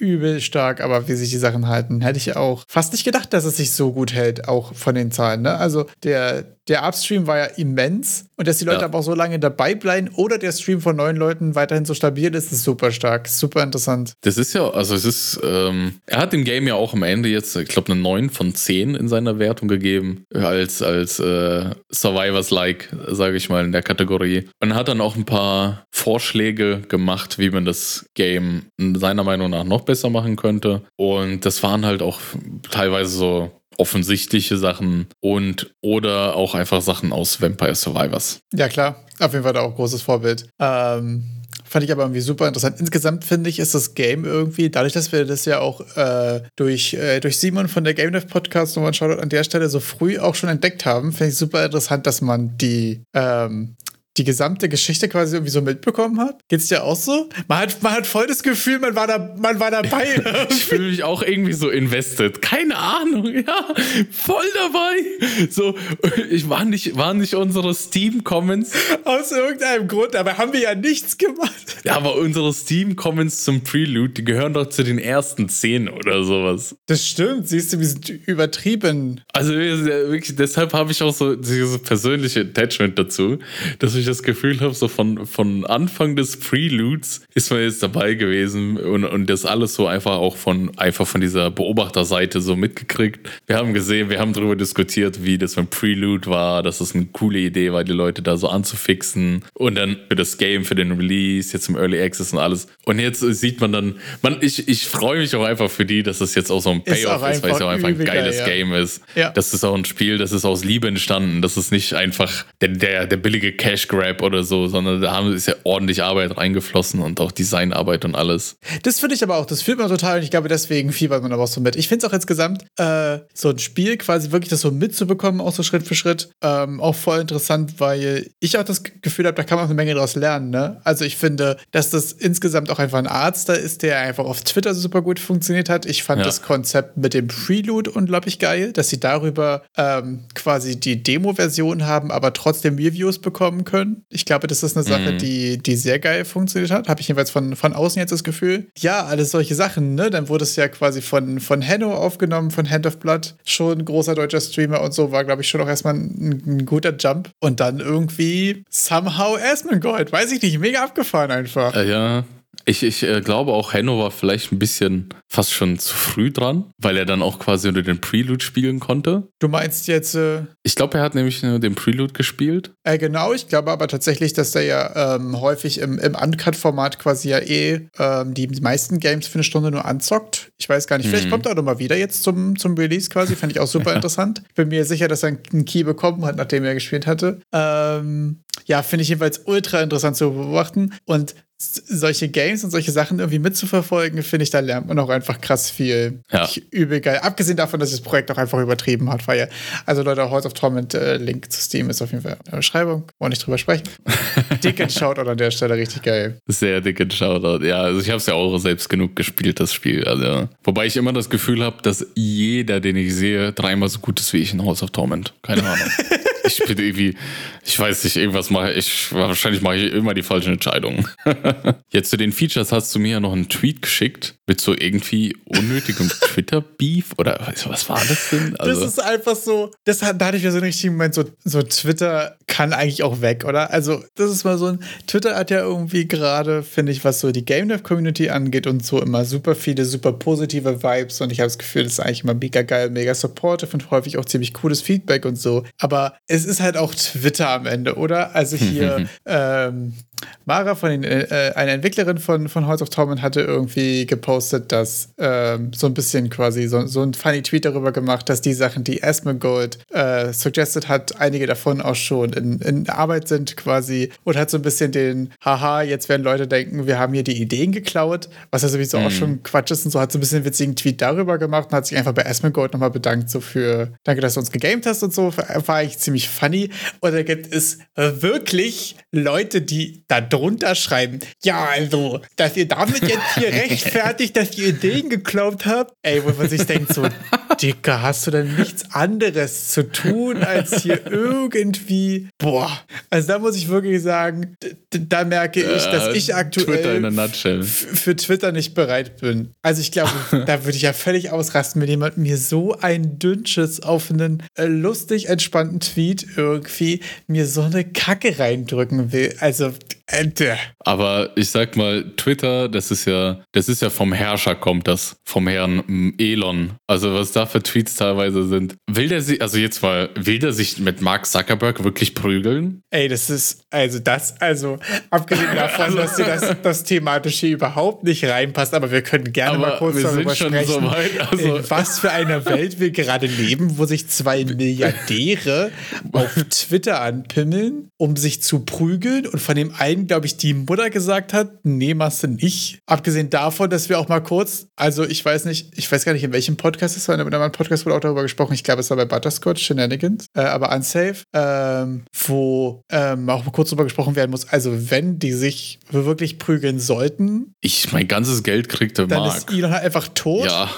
übel stark, aber wie sich die Sachen halten, hätte ich auch fast nicht gedacht, dass es sich so gut hält, auch von den Zahlen. Ne? Also der, der Upstream war ja immens und dass die Leute ja. aber auch so lange dabei bleiben oder der Stream von neuen Leuten weiterhin so stabil ist, ist super stark, super interessant. Das ist ja, also es ist, ähm, er hat dem Game ja auch am Ende jetzt, ich glaube, eine 9 von 10 in seiner Wertung gegeben, als, als äh, Survivors-like, sage ich mal, in der Kategorie. Und hat dann auch ein paar Vorschläge gemacht, wie man das Game seiner Meinung nach noch besser machen könnte. Und das waren halt auch teilweise so offensichtliche Sachen und oder auch einfach Sachen aus Vampire Survivors. Ja, klar. Auf jeden Fall da auch großes Vorbild. Ähm, fand ich aber irgendwie super interessant. Insgesamt finde ich, ist das Game irgendwie, dadurch, dass wir das ja auch äh, durch, äh, durch Simon von der Game Dev Podcast, nochmal Shoutout an der Stelle, so früh auch schon entdeckt haben, finde ich super interessant, dass man die ähm, die gesamte Geschichte quasi irgendwie so mitbekommen hat? Geht's dir auch so? Man hat, man hat voll das Gefühl, man war, da, man war dabei. ich fühle mich auch irgendwie so invested. Keine Ahnung, ja. Voll dabei. So, ich war nicht, waren nicht unsere Steam-Comments. Aus irgendeinem Grund, aber haben wir ja nichts gemacht. Ja, aber unsere Steam-Comments zum Prelude, die gehören doch zu den ersten zehn oder sowas. Das stimmt, siehst du, wir sind übertrieben. Also wirklich, deshalb habe ich auch so dieses persönliche Attachment dazu, dass ich das Gefühl habe, so von, von Anfang des Preludes ist man jetzt dabei gewesen und, und das alles so einfach auch von, einfach von dieser Beobachterseite so mitgekriegt. Wir haben gesehen, wir haben darüber diskutiert, wie das beim Prelude war, dass es eine coole Idee war, die Leute da so anzufixen und dann für das Game, für den Release, jetzt im Early Access und alles. Und jetzt sieht man dann, man, ich, ich freue mich auch einfach für die, dass es jetzt auch so ein Payoff ist, ist weil es auch einfach ein geiles geil, ja. Game ist. Ja. Das ist auch ein Spiel, das ist aus Liebe entstanden. Das ist nicht einfach der, der, der billige Cash Grab oder so, sondern da haben, ist ja ordentlich Arbeit reingeflossen und auch Designarbeit und alles. Das finde ich aber auch, das fühlt man total und ich glaube, deswegen fiebert man aber auch so mit. Ich finde es auch insgesamt äh, so ein Spiel, quasi wirklich das so mitzubekommen, auch so Schritt für Schritt, ähm, auch voll interessant, weil ich auch das Gefühl habe, da kann man auch eine Menge daraus lernen. Ne? Also ich finde, dass das insgesamt auch einfach ein Arzt da ist, der einfach auf Twitter super gut funktioniert hat. Ich fand ja. das Konzept mit dem Prelude unglaublich geil, dass sie darüber ähm, quasi die Demo-Version haben, aber trotzdem Reviews bekommen können. Ich glaube, das ist eine Sache, mhm. die, die sehr geil funktioniert hat. Habe ich jedenfalls von, von außen jetzt das Gefühl. Ja, alles solche Sachen, ne? Dann wurde es ja quasi von, von Henno aufgenommen, von Hand of Blood. Schon ein großer deutscher Streamer und so war, glaube ich, schon auch erstmal ein, ein, guter Jump. Und dann irgendwie somehow Asmongold. Weiß ich nicht, mega abgefahren einfach. Äh, ja, ich, ich äh, glaube auch, Henno war vielleicht ein bisschen fast schon zu früh dran, weil er dann auch quasi unter den Prelude spielen konnte. Du meinst jetzt. Äh, ich glaube, er hat nämlich nur den Prelude gespielt. Äh, genau, ich glaube aber tatsächlich, dass der ja ähm, häufig im, im Uncut-Format quasi ja eh ähm, die meisten Games für eine Stunde nur anzockt. Ich weiß gar nicht, vielleicht mhm. kommt er auch nochmal wieder jetzt zum, zum Release quasi. Fand ich auch super interessant. Bin mir sicher, dass er einen Key bekommen hat, nachdem er gespielt hatte. Ähm, ja, finde ich jedenfalls ultra interessant zu beobachten. Und solche Games und solche Sachen irgendwie mitzuverfolgen, finde ich, da lernt man auch einfach krass viel. Ja. Übel geil. Abgesehen davon, dass das Projekt auch einfach übertrieben hat, weil ja, also Leute, House of Torment äh, Link zu Steam ist auf jeden Fall in der Beschreibung. Wollen nicht drüber sprechen. dicken Shoutout an der Stelle, richtig geil. Sehr dicken Shoutout. Ja, also ich habe es ja auch selbst genug gespielt, das Spiel. Also, wobei ich immer das Gefühl habe, dass jeder, den ich sehe, dreimal so gut ist wie ich in House of Torment. Keine Ahnung. ich bin irgendwie, ich weiß nicht, irgendwas mache ich, wahrscheinlich mache ich immer die falschen Entscheidungen. Jetzt zu den Features hast du mir ja noch einen Tweet geschickt mit so irgendwie unnötigem Twitter-Beef oder was war das denn? Also das ist einfach so, das, da hatte ich ja so einen richtigen Moment, so, so Twitter kann eigentlich auch weg, oder? Also das ist mal so ein, Twitter hat ja irgendwie gerade, finde ich, was so die Game Dev Community angeht und so immer super viele, super positive Vibes und ich habe das Gefühl, das ist eigentlich immer mega geil, mega supportive und häufig auch ziemlich cooles Feedback und so. Aber es ist halt auch Twitter am Ende, oder? Also hier, ähm, Mara von den, äh, eine Entwicklerin von, von Halls of Torment hatte irgendwie gepostet, dass ähm, so ein bisschen quasi so, so ein funny Tweet darüber gemacht, dass die Sachen, die Asmongold äh, suggested hat, einige davon auch schon in, in Arbeit sind quasi und hat so ein bisschen den, haha, jetzt werden Leute denken, wir haben hier die Ideen geklaut, was ja sowieso mhm. auch schon Quatsch ist und so, hat so ein bisschen einen witzigen Tweet darüber gemacht und hat sich einfach bei Asmongold nochmal bedankt, so für, danke, dass du uns gegamed hast und so, war eigentlich ziemlich funny. Und da gibt es wirklich Leute, die da drunter schreiben, ja, also, dass ihr damit jetzt hier rechtfertigt, dass ihr Ideen geklaut habt, ey, wo man sich denkt so, Dicker, hast du denn nichts anderes zu tun, als hier irgendwie, boah, also da muss ich wirklich sagen, da merke ich, dass ich aktuell Twitter für Twitter nicht bereit bin. Also ich glaube, da würde ich ja völlig ausrasten, wenn jemand mir so ein Dünnsches auf einen äh, lustig entspannten Tweet irgendwie mir so eine Kacke reindrücken will. Also Ente. Aber ich sag mal, Twitter, das ist ja, das ist ja vom Herrscher kommt das, vom Herrn Elon. Also was da für Tweets teilweise sind. Will der sich, also jetzt mal, will der sich mit Mark Zuckerberg wirklich prügeln? Ey, das ist, also das, also abgesehen davon, also, dass dir das, das thematisch hier überhaupt nicht reinpasst, aber wir können gerne mal kurz darüber sprechen, so weit, also in was für einer Welt wir gerade leben, wo sich zwei Milliardäre auf Twitter anpimmeln, um sich zu prügeln und von dem einen glaube ich, die Mutter gesagt hat, nee, machst du nicht. Abgesehen davon, dass wir auch mal kurz, also ich weiß nicht, ich weiß gar nicht, in welchem Podcast es war, in einem Podcast wurde auch darüber gesprochen, ich glaube, es war bei Butterscotch, Shenanigans, äh, aber Unsafe, ähm, wo ähm, auch mal kurz darüber gesprochen werden muss, also wenn die sich wirklich prügeln sollten. Ich mein ganzes Geld kriegte Mark. Dann ist Elon halt einfach tot. Ja.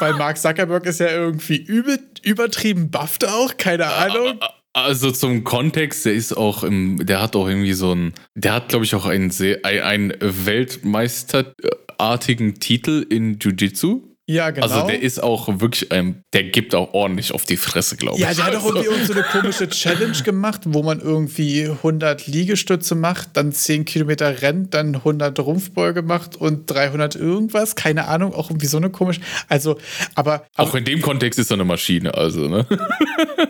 weil Mark Zuckerberg ist ja irgendwie übel, übertrieben bufft auch, keine Ahnung. Also zum Kontext, der ist auch im, der hat auch irgendwie so ein, der hat glaube ich auch einen einen Weltmeisterartigen Titel in Jiu-Jitsu. Ja, genau. Also der ist auch wirklich, ähm, der gibt auch ordentlich auf die Fresse, glaube ich. Ja, der hat auch irgendwie also. so eine komische Challenge gemacht, wo man irgendwie 100 Liegestütze macht, dann 10 Kilometer rennt, dann 100 Rumpfbeuge macht und 300 irgendwas. Keine Ahnung, auch irgendwie so eine komische. Also, aber. Auch in dem Kontext ist er eine Maschine, also, ne?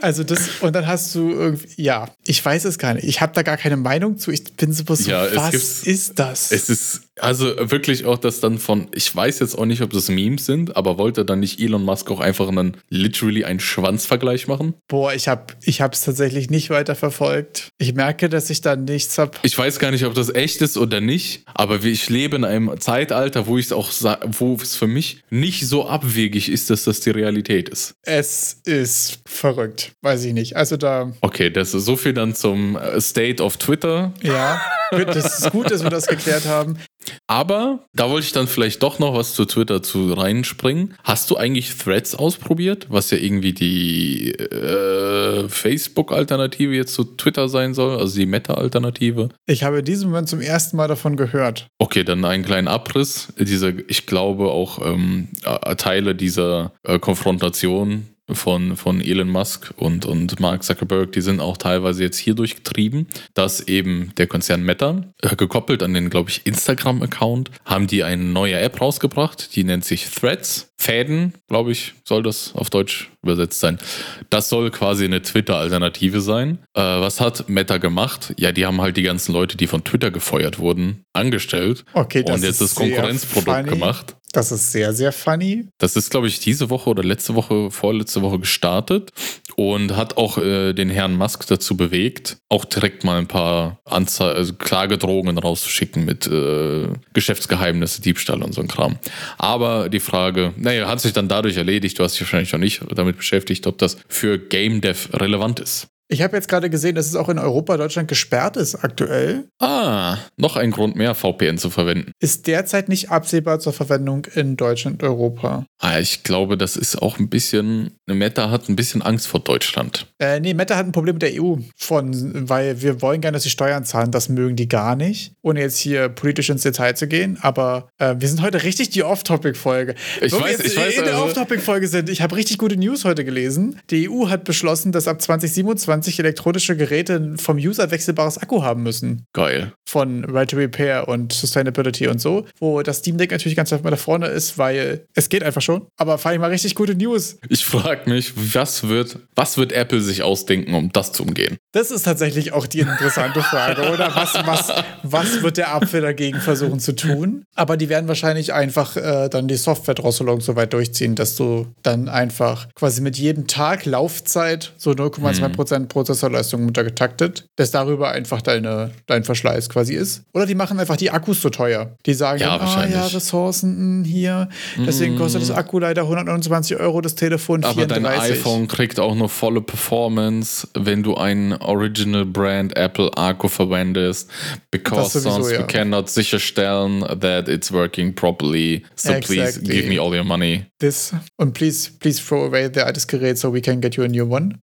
Also das, und dann hast du irgendwie, ja, ich weiß es gar nicht. Ich habe da gar keine Meinung zu. Ich bin so, ja, was ist das? Es ist, also wirklich auch das dann von, ich weiß jetzt auch nicht, ob das Memes sind, aber wollte dann nicht Elon Musk auch einfach einen, literally einen Schwanzvergleich machen? Boah, ich habe ich es tatsächlich nicht weiter verfolgt. Ich merke, dass ich da nichts habe. Ich weiß gar nicht, ob das echt ist oder nicht, aber ich lebe in einem Zeitalter, wo ich auch wo es für mich nicht so abwegig ist, dass das die Realität ist. Es ist verrückt. Weiß ich nicht. Also da. Okay, das ist so viel dann zum äh, State of Twitter. Ja, das ist gut, dass wir das geklärt haben. Aber da wollte ich dann vielleicht doch noch was zu Twitter zu reinspringen. Hast du eigentlich Threads ausprobiert, was ja irgendwie die äh, Facebook-Alternative jetzt zu Twitter sein soll, also die Meta-Alternative? Ich habe in diesem Moment zum ersten Mal davon gehört. Okay, dann einen kleinen Abriss. Diese, ich glaube auch ähm, Teile dieser äh, Konfrontation von, von Elon Musk und, und Mark Zuckerberg, die sind auch teilweise jetzt hier durchgetrieben, dass eben der Konzern Meta, äh, gekoppelt an den, glaube ich, Instagram-Account, haben die eine neue App rausgebracht, die nennt sich Threads. Fäden, glaube ich, soll das auf Deutsch übersetzt sein. Das soll quasi eine Twitter-Alternative sein. Äh, was hat Meta gemacht? Ja, die haben halt die ganzen Leute, die von Twitter gefeuert wurden, angestellt. Okay, das und jetzt das Konkurrenzprodukt funny. gemacht. Das ist sehr, sehr funny. Das ist, glaube ich, diese Woche oder letzte Woche, vorletzte Woche gestartet und hat auch äh, den Herrn Musk dazu bewegt, auch direkt mal ein paar Anze also Klagedrohungen rauszuschicken mit äh, Geschäftsgeheimnisse, Diebstahl und so ein Kram. Aber die Frage, naja, hat sich dann dadurch erledigt, du hast dich wahrscheinlich noch nicht damit beschäftigt, ob das für Game Dev relevant ist. Ich habe jetzt gerade gesehen, dass es auch in Europa, Deutschland gesperrt ist aktuell. Ah, noch ein Grund mehr, VPN zu verwenden. Ist derzeit nicht absehbar zur Verwendung in Deutschland und Europa. Ah, ich glaube, das ist auch ein bisschen, Meta hat ein bisschen Angst vor Deutschland. Äh, nee, Meta hat ein Problem mit der EU, von, weil wir wollen gerne, dass sie Steuern zahlen. Das mögen die gar nicht, ohne jetzt hier politisch ins Detail zu gehen. Aber äh, wir sind heute richtig die Off-Topic-Folge. Ich Wo weiß, wir jetzt ich weiß. In der also Off-Topic-Folge sind. Ich habe richtig gute News heute gelesen. Die EU hat beschlossen, dass ab 2027 20 elektronische Geräte vom User wechselbares Akku haben müssen. Geil. Von Right to Repair und Sustainability und so, wo das Steam Deck natürlich ganz weit da vorne ist, weil es geht einfach schon. Aber fand ich mal richtig gute News. Ich frage mich, was wird, was wird Apple sich ausdenken, um das zu umgehen? Das ist tatsächlich auch die interessante Frage, oder? Was, was, was wird der Apfel dagegen versuchen zu tun? Aber die werden wahrscheinlich einfach äh, dann die Software-Drosselung so weit durchziehen, dass du dann einfach quasi mit jedem Tag Laufzeit so 0,2% mhm. Prozessorleistung untergetaktet, dass darüber einfach deine, dein Verschleiß quasi ist. Oder die machen einfach die Akkus so teuer. Die sagen, ja, ah ja, Ressourcen mh, hier, deswegen kostet das Akku leider 129 Euro, das Telefon 34. Aber dein iPhone kriegt auch noch volle Performance, wenn du ein Original Brand Apple Akku verwendest, because sowieso, sonst ja. we cannot sicherstellen that it's working properly. So exactly. please give me all your money. This und please please throw away the altes Gerät so we can get you a new one.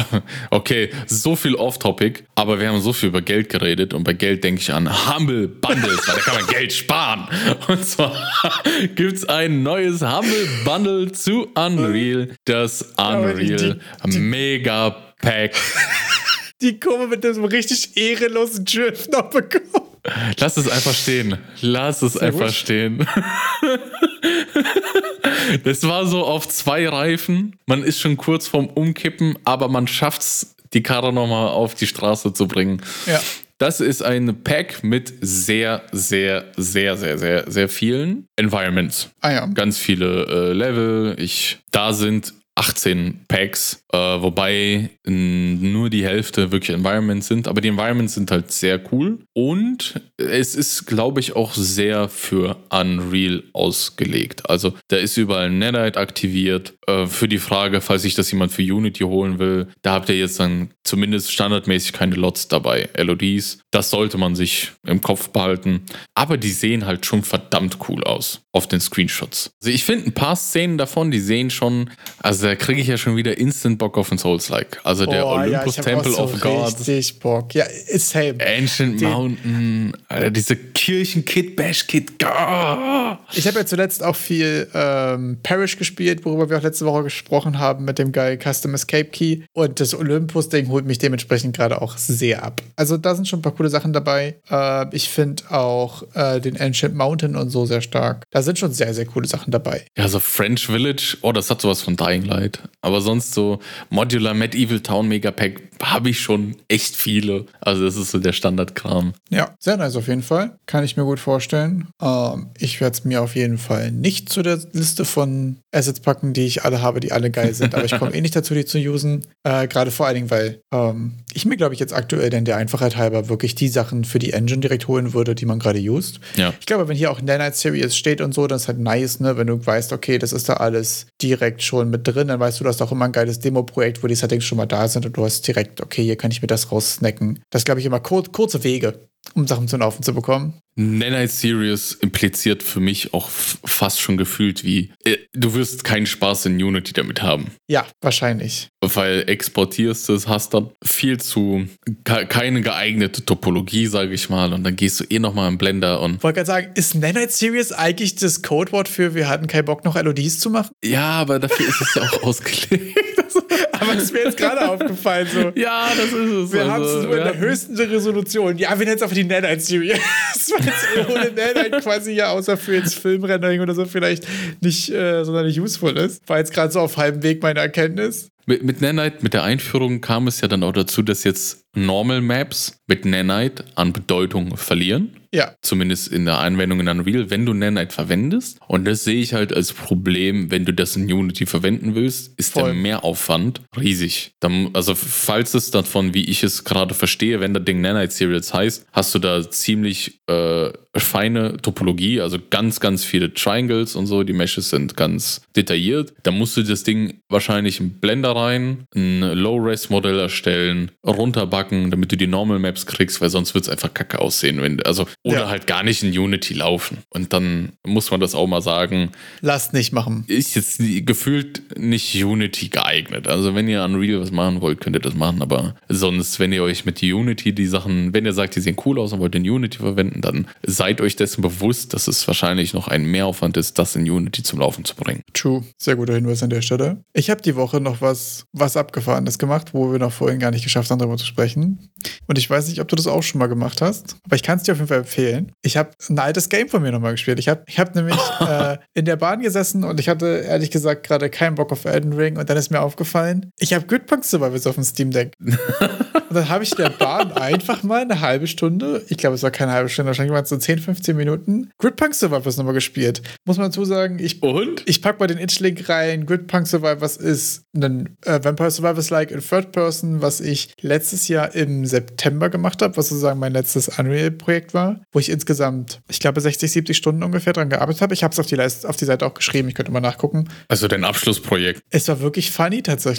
okay, so viel off-topic, aber wir haben so viel über Geld geredet und bei Geld denke ich an Humble Bundles, weil da kann man Geld sparen. Und zwar gibt es ein neues Humble Bundle zu Unreal, das Unreal Mega Pack. Die Kurve mit dem richtig ehrenlosen Drift noch bekommen. Lass es einfach stehen. Lass es einfach gut. stehen. das war so auf zwei Reifen. Man ist schon kurz vorm Umkippen, aber man schafft es, die Karre nochmal auf die Straße zu bringen. Ja. Das ist ein Pack mit sehr, sehr, sehr, sehr, sehr, sehr vielen Environments. Ah ja. Ganz viele äh, Level. Ich, da sind 18 Packs, äh, wobei nur die Hälfte wirklich Environments sind, aber die Environments sind halt sehr cool und es ist, glaube ich, auch sehr für Unreal ausgelegt. Also da ist überall Netherite aktiviert. Äh, für die Frage, falls sich das jemand für Unity holen will, da habt ihr jetzt dann zumindest standardmäßig keine Lots dabei, LODs. Das sollte man sich im Kopf behalten. Aber die sehen halt schon verdammt cool aus auf den Screenshots. Also ich finde ein paar Szenen davon, die sehen schon, also da kriege ich ja schon wieder instant Bock auf ein Souls-like. Also der oh, Olympus ja, Temple so of God. Richtig Bock. Ja, same. Ancient Den Mountain, Alter, diese Kirchen-Kit, Bash-Kit. Oh. Ich habe ja zuletzt auch viel ähm, Parish gespielt, worüber wir auch letzte Woche gesprochen haben mit dem geil Custom Escape Key. Und das Olympus-Ding holt mich dementsprechend gerade auch sehr ab. Also da sind schon ein paar coole Sachen dabei. Äh, ich finde auch äh, den Ancient Mountain und so sehr stark. Da sind schon sehr, sehr coole Sachen dabei. Ja, so French Village, oh, das hat sowas von Dying Light. Aber sonst so Modular Medieval Town Megapack habe ich schon echt viele. Also das ist so der Standardkram. Ja, sehr nice auf jeden Fall. Kann ich mir gut vorstellen. Ähm, ich werde es mir auf jeden Fall nicht zu der Liste von Assets packen, die ich alle habe, die alle geil sind. Aber ich komme eh nicht dazu, die zu usen. Äh, Gerade vor allen Dingen, weil ähm, ich mir, glaube ich, jetzt aktuell denn der Einfachheit halber wirklich die Sachen für die Engine direkt holen würde, die man gerade used. Ja. Ich glaube, wenn hier auch Nanite Series steht und so, das ist halt nice, ne? Wenn du weißt, okay, das ist da alles direkt schon mit drin, dann weißt du, du hast auch immer ein geiles Demo-Projekt, wo die Settings schon mal da sind und du hast direkt direkt, okay, hier kann ich mir das raussnacken. Das glaube ich immer kur kurze Wege, um Sachen zum Laufen zu bekommen. Nanite Series impliziert für mich auch fast schon gefühlt wie, äh, du wirst keinen Spaß in Unity damit haben. Ja, wahrscheinlich. Weil exportierst es, hast dann viel zu, keine geeignete Topologie, sage ich mal, und dann gehst du eh nochmal im Blender und. Ich wollte gerade sagen, ist Nanite Series eigentlich das Codewort für, wir hatten keinen Bock noch LODs zu machen? Ja, aber dafür ist es ja auch ausgelegt. Aber es ist mir jetzt gerade aufgefallen, so. Ja, das ist es. Wir also, haben es nur in der höchsten Resolution. Ja, wir nennen es einfach die Nanite Series. jetzt ohne Nanite quasi ja außer für jetzt Filmrendering oder so vielleicht nicht äh, sonderlich useful ist. War jetzt gerade so auf halbem Weg meine Erkenntnis. Mit, mit Nanite, mit der Einführung kam es ja dann auch dazu, dass jetzt Normal Maps mit Nanite an Bedeutung verlieren. Ja. Zumindest in der Anwendung in Unreal, wenn du Nanite verwendest. Und das sehe ich halt als Problem, wenn du das in Unity verwenden willst, ist Voll. der Mehraufwand riesig. Dann, also, falls es davon, wie ich es gerade verstehe, wenn das Ding Nanite Serials heißt, hast du da ziemlich äh, feine Topologie, also ganz, ganz viele Triangles und so. Die Meshes sind ganz detailliert. Da musst du das Ding wahrscheinlich im Blender rein, ein Low-Res-Modell erstellen, runterbacken, damit du die Normal Maps kriegst, weil sonst wird es einfach kacke aussehen. Wenn, also, oder ja. halt gar nicht in Unity laufen. Und dann muss man das auch mal sagen. Lasst nicht machen. Ist jetzt gefühlt nicht Unity geeignet. Also wenn ihr Unreal was machen wollt, könnt ihr das machen. Aber sonst, wenn ihr euch mit Unity die Sachen, wenn ihr sagt, die sehen cool aus und wollt in Unity verwenden, dann seid euch dessen bewusst, dass es wahrscheinlich noch ein Mehraufwand ist, das in Unity zum Laufen zu bringen. True. Sehr guter Hinweis an der Stelle. Ich habe die Woche noch was was, Abgefahrenes gemacht, wo wir noch vorhin gar nicht geschafft haben, darüber zu sprechen. Und ich weiß nicht, ob du das auch schon mal gemacht hast, aber ich kann es dir auf jeden Fall empfehlen. Ich habe ein altes Game von mir nochmal gespielt. Ich habe ich hab nämlich äh, in der Bahn gesessen und ich hatte ehrlich gesagt gerade keinen Bock auf Elden Ring und dann ist mir aufgefallen, ich habe Gridpunk Survivors auf dem Steam Deck. und dann habe ich in der Bahn einfach mal eine halbe Stunde, ich glaube, es war keine halbe Stunde, wahrscheinlich waren es so 10, 15 Minuten, Gridpunk Survivors nochmal gespielt. Muss man dazu sagen, ich, Und? ich pack mal den Itch-Link rein. Gridpunk Survivors ist ein äh, Vampire Survivors-like in Third Person, was ich letztes Jahr im September gemacht habe, was sozusagen mein letztes Unreal-Projekt war, wo ich insgesamt, ich glaube, 60, 70 Stunden ungefähr dran gearbeitet habe. Ich habe es auf, die Leist- auf die Seite auch geschrieben, ich könnte mal nachgucken. Also dein Abschlussprojekt. Es war wirklich funny tatsächlich.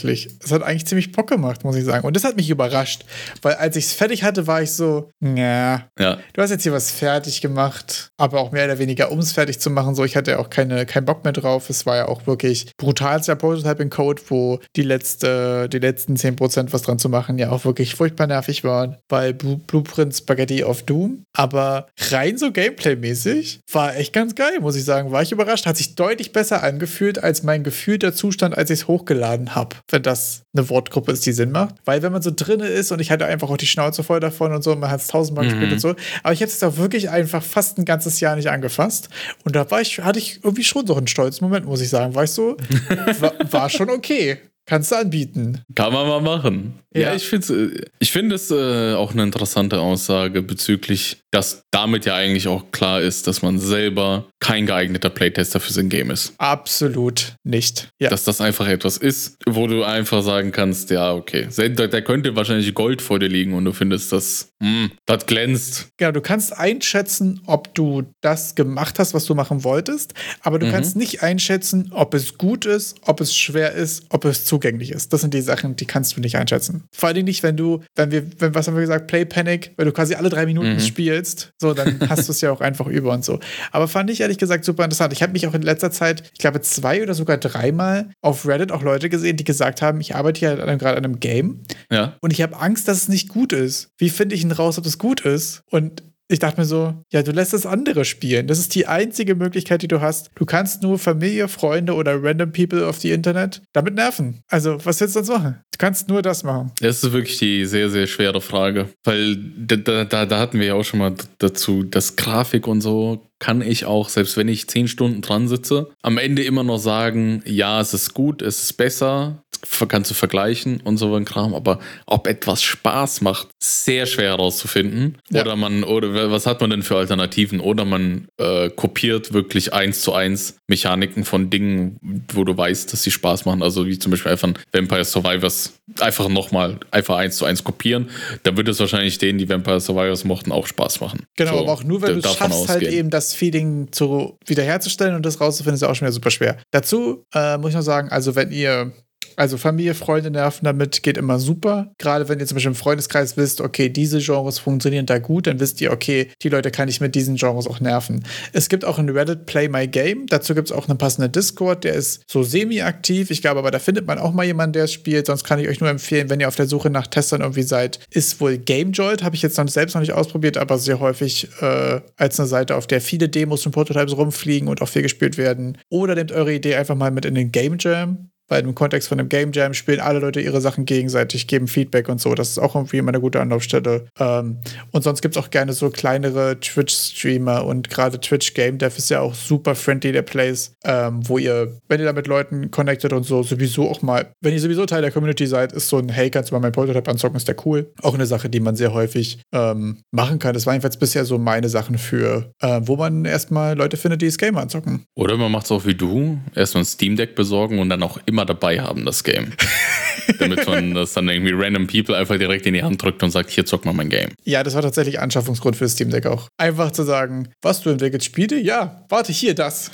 Es hat eigentlich ziemlich Bock gemacht, muss ich sagen. Und das hat mich überrascht, weil als ich es fertig hatte, war ich so, ja, du hast jetzt hier was fertig gemacht, aber auch mehr oder weniger, um es fertig zu machen. So, ich hatte ja auch keine, keinen Bock mehr drauf. Es war ja auch wirklich brutalster Prototyping-Code, wo die, letzte, die letzten 10% was dran zu machen ja auch wirklich furchtbar nervig waren, bei Blu Blueprint Spaghetti of Doom. Aber rein so Gameplay-mäßig war echt ganz geil, muss ich sagen. War ich überrascht. Hat sich deutlich besser angefühlt als mein gefühlter Zustand, als ich es hochgeladen habe. Wenn das eine Wortgruppe ist, die Sinn macht. Weil wenn man so drinne ist und ich hatte einfach auch die Schnauze voll davon und so, man hat es tausendmal gespielt und so. Aber ich habe es auch wirklich einfach fast ein ganzes Jahr nicht angefasst. Und da war ich, hatte ich irgendwie schon so einen stolzen Moment, muss ich sagen. War ich so, war, war schon okay. Kannst du anbieten. Kann man mal machen. Ja, Ja. ich finde ich find es äh, auch eine interessante Aussage bezüglich, dass damit ja eigentlich auch klar ist, dass man selber kein geeigneter Playtester für sein Game ist. Absolut nicht. Ja. Dass das einfach etwas ist, wo du einfach sagen kannst, ja, okay, da, da könnte wahrscheinlich Gold vor dir liegen und du findest das, hm, das glänzt. Genau, du kannst einschätzen, ob du das gemacht hast, was du machen wolltest, aber du kannst nicht einschätzen, ob es gut ist, ob es schwer ist, ob es zugänglich ist. Das sind die Sachen, die kannst du nicht einschätzen. Vor allen Dingen nicht, wenn du, wenn wir, wenn, was haben wir gesagt, Play Panic, wenn du quasi alle drei Minuten spielst, so, dann hast du es ja auch einfach über und so. Aber fand ich ehrlich gesagt super interessant. Ich habe mich auch in letzter Zeit, ich glaube, zwei oder sogar dreimal auf Reddit auch Leute gesehen, die gesagt haben, ich arbeite hier gerade an einem Game Ja. und ich habe Angst, dass es nicht gut ist. Wie finde ich denn raus, ob es gut ist? Und ich dachte mir so, ja, du lässt das andere spielen. Das ist die einzige Möglichkeit, die du hast. Du kannst nur Familie, Freunde oder random people auf die Internet damit nerven. Also, was willst du sonst machen? Du kannst nur das machen. Das ist wirklich die sehr, sehr schwere Frage. Weil da, da, da hatten wir ja auch schon mal dazu, dass Grafik und so kann ich auch, selbst wenn ich zehn Stunden dran sitze, am Ende immer noch sagen, ja, es ist gut, es ist besser, kannst du vergleichen und so ein Kram, aber ob etwas Spaß macht, sehr schwer herauszufinden. Ja. Oder man, oder was hat man denn für Alternativen? Oder man äh, kopiert wirklich eins zu eins Mechaniken von Dingen, wo du weißt, dass sie Spaß machen. Also wie zum Beispiel einfach ein Vampire Survivors einfach nochmal einfach eins zu eins kopieren. Dann wird es wahrscheinlich denen, die Vampire Survivors mochten, auch Spaß machen. Genau, So, aber auch nur, wenn du schaffst, halt ausgehen. eben Feeling zu wiederherzustellen und das rauszufinden, ist ja auch schon wieder super schwer. Dazu äh, muss ich noch sagen, also wenn ihr also Familie, Freunde nerven damit geht immer super. Gerade wenn ihr zum Beispiel im Freundeskreis wisst, okay, diese Genres funktionieren da gut, dann wisst ihr, okay, die Leute kann ich mit diesen Genres auch nerven. Es gibt auch in Reddit Play My Game. Dazu gibt es auch einen passenden Discord, der ist so semi-aktiv. Ich glaube aber, da findet man auch mal jemanden, der es spielt. Sonst kann ich euch nur empfehlen, wenn ihr auf der Suche nach Testern irgendwie seid, ist wohl GameJolt. Habe ich jetzt noch selbst noch nicht ausprobiert, aber sehr häufig äh, als eine Seite, auf der viele Demos und Prototypes rumfliegen und auch viel gespielt werden. Oder nehmt eure Idee einfach mal mit in den Game Jam. Weil im Kontext von einem Game Jam spielen alle Leute ihre Sachen gegenseitig, geben Feedback und so. Das ist auch irgendwie immer eine gute Anlaufstelle. Ähm, und sonst gibt es auch gerne so kleinere Twitch-Streamer und gerade Twitch Game Dev ist ja auch super friendly, der Place, ähm, wo ihr, wenn ihr da mit Leuten connectet und so, sowieso auch mal, wenn ihr sowieso Teil der Community seid, ist so ein Hey, kannst du mal mein Prototype anzocken, ist der cool. Auch eine Sache, die man sehr häufig ähm, machen kann. Das waren jedenfalls bisher so meine Sachen für, äh, wo man erstmal Leute findet, die das Game anzocken. Oder man macht es auch wie du, erstmal ein Steam Deck besorgen und dann auch immer dabei haben, das Game. Damit man das dann irgendwie random People einfach direkt in die Hand drückt und sagt, hier zock mal mein Game. Ja, das war tatsächlich Anschaffungsgrund für das Steam Deck auch. Einfach zu sagen, was du entwickelt, Spiele? Ja, warte, hier, das.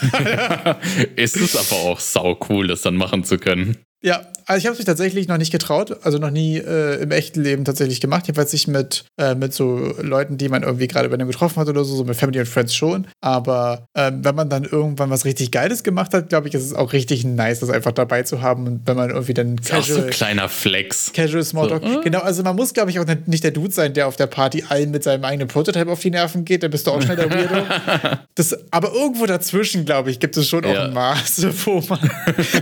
es ist aber auch sau cool, das dann machen zu können. Ja, also ich habe es mich tatsächlich noch nicht getraut, also noch nie äh, im echten Leben tatsächlich gemacht. Jedenfalls nicht mit, äh, mit so Leuten, die man irgendwie gerade bei dem getroffen hat oder so, so mit Family und Friends schon. Aber ähm, wenn man dann irgendwann was richtig Geiles gemacht hat, glaube ich, ist es auch richtig nice, das einfach dabei zu haben. Und wenn man irgendwie dann Ist auch so casual, ein kleiner Flex. Casual Smalltalk. So, äh? Genau, also man muss, glaube ich, auch nicht- der Dude sein, der auf der Party allen mit seinem eigenen Prototype auf die Nerven geht. Dann bist du auch schnell der Weirdo. Das, aber irgendwo dazwischen, glaube ich, gibt es schon auch Ja. ein Maß, wo man.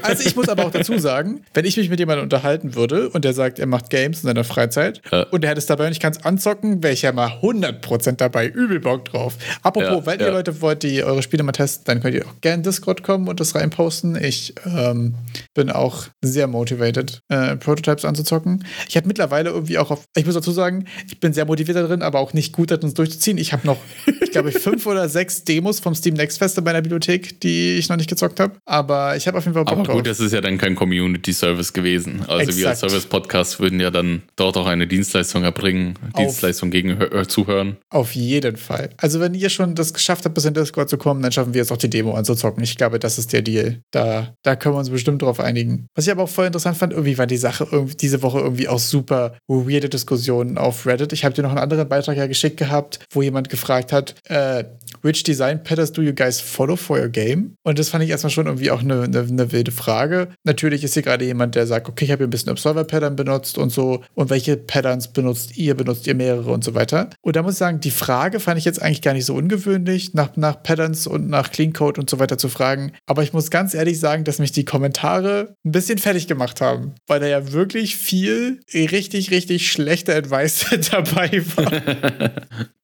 Also ich muss aber auch dazu sagen, sagen, wenn ich mich mit jemandem unterhalten würde und der sagt, er macht Games in seiner Freizeit Ja. und er hat es dabei und ich kann es anzocken, wäre ich ja mal 100% dabei. Übel Bock drauf. Apropos, Ja, wenn ihr Leute wollt, die eure Spiele mal testen, dann könnt ihr auch gerne in Discord kommen und das reinposten. Ich ähm, bin auch sehr motivated, äh, Prototypes anzuzocken. Ich habe mittlerweile irgendwie auch auf, ich muss dazu sagen, ich bin sehr motiviert darin, aber auch nicht gut darin, es durchzuziehen. Ich habe noch, ich glaube, fünf oder sechs Demos vom Steam Next Fest in meiner Bibliothek, die ich noch nicht gezockt habe. Aber ich habe auf jeden Fall Bock Aber drauf. gut, das ist ja dann kein Community-Service gewesen. Also wir als Exakt. Service-Podcast würden ja dann dort auch eine Dienstleistung erbringen, Auf- Dienstleistung gegen äh, Zuhören. Auf jeden Fall. Also, wenn ihr schon das geschafft habt, bis in Discord zu kommen, dann schaffen wir jetzt auch die Demo anzuzocken. Ich glaube, das ist der Deal. Da, da können wir uns bestimmt drauf einigen. Was ich aber auch voll interessant fand, irgendwie war die Sache diese Woche irgendwie auch super weirde Diskussionen auf Reddit. Ich habe dir noch einen anderen Beitrag ja geschickt gehabt, wo jemand gefragt hat, äh, which design patterns do you guys follow for your game? Und das fand ich erstmal schon irgendwie auch eine, eine, eine wilde Frage. Natürlich ist hier gerade jemand, der sagt, okay, ich habe hier ein bisschen Observer-Pattern benutzt und so. Und welche Patterns benutzt ihr? Benutzt ihr mehrere und so weiter? Und da muss ich sagen, die Frage fand ich jetzt eigentlich gar nicht so ungewöhnlich, nach, nach Patterns und nach Clean Code und so weiter zu fragen. Aber ich muss ganz ehrlich sagen, dass mich die Kommentare ein bisschen fertig gemacht haben, weil da ja wirklich viel richtig, richtig schlechte Advice dabei war.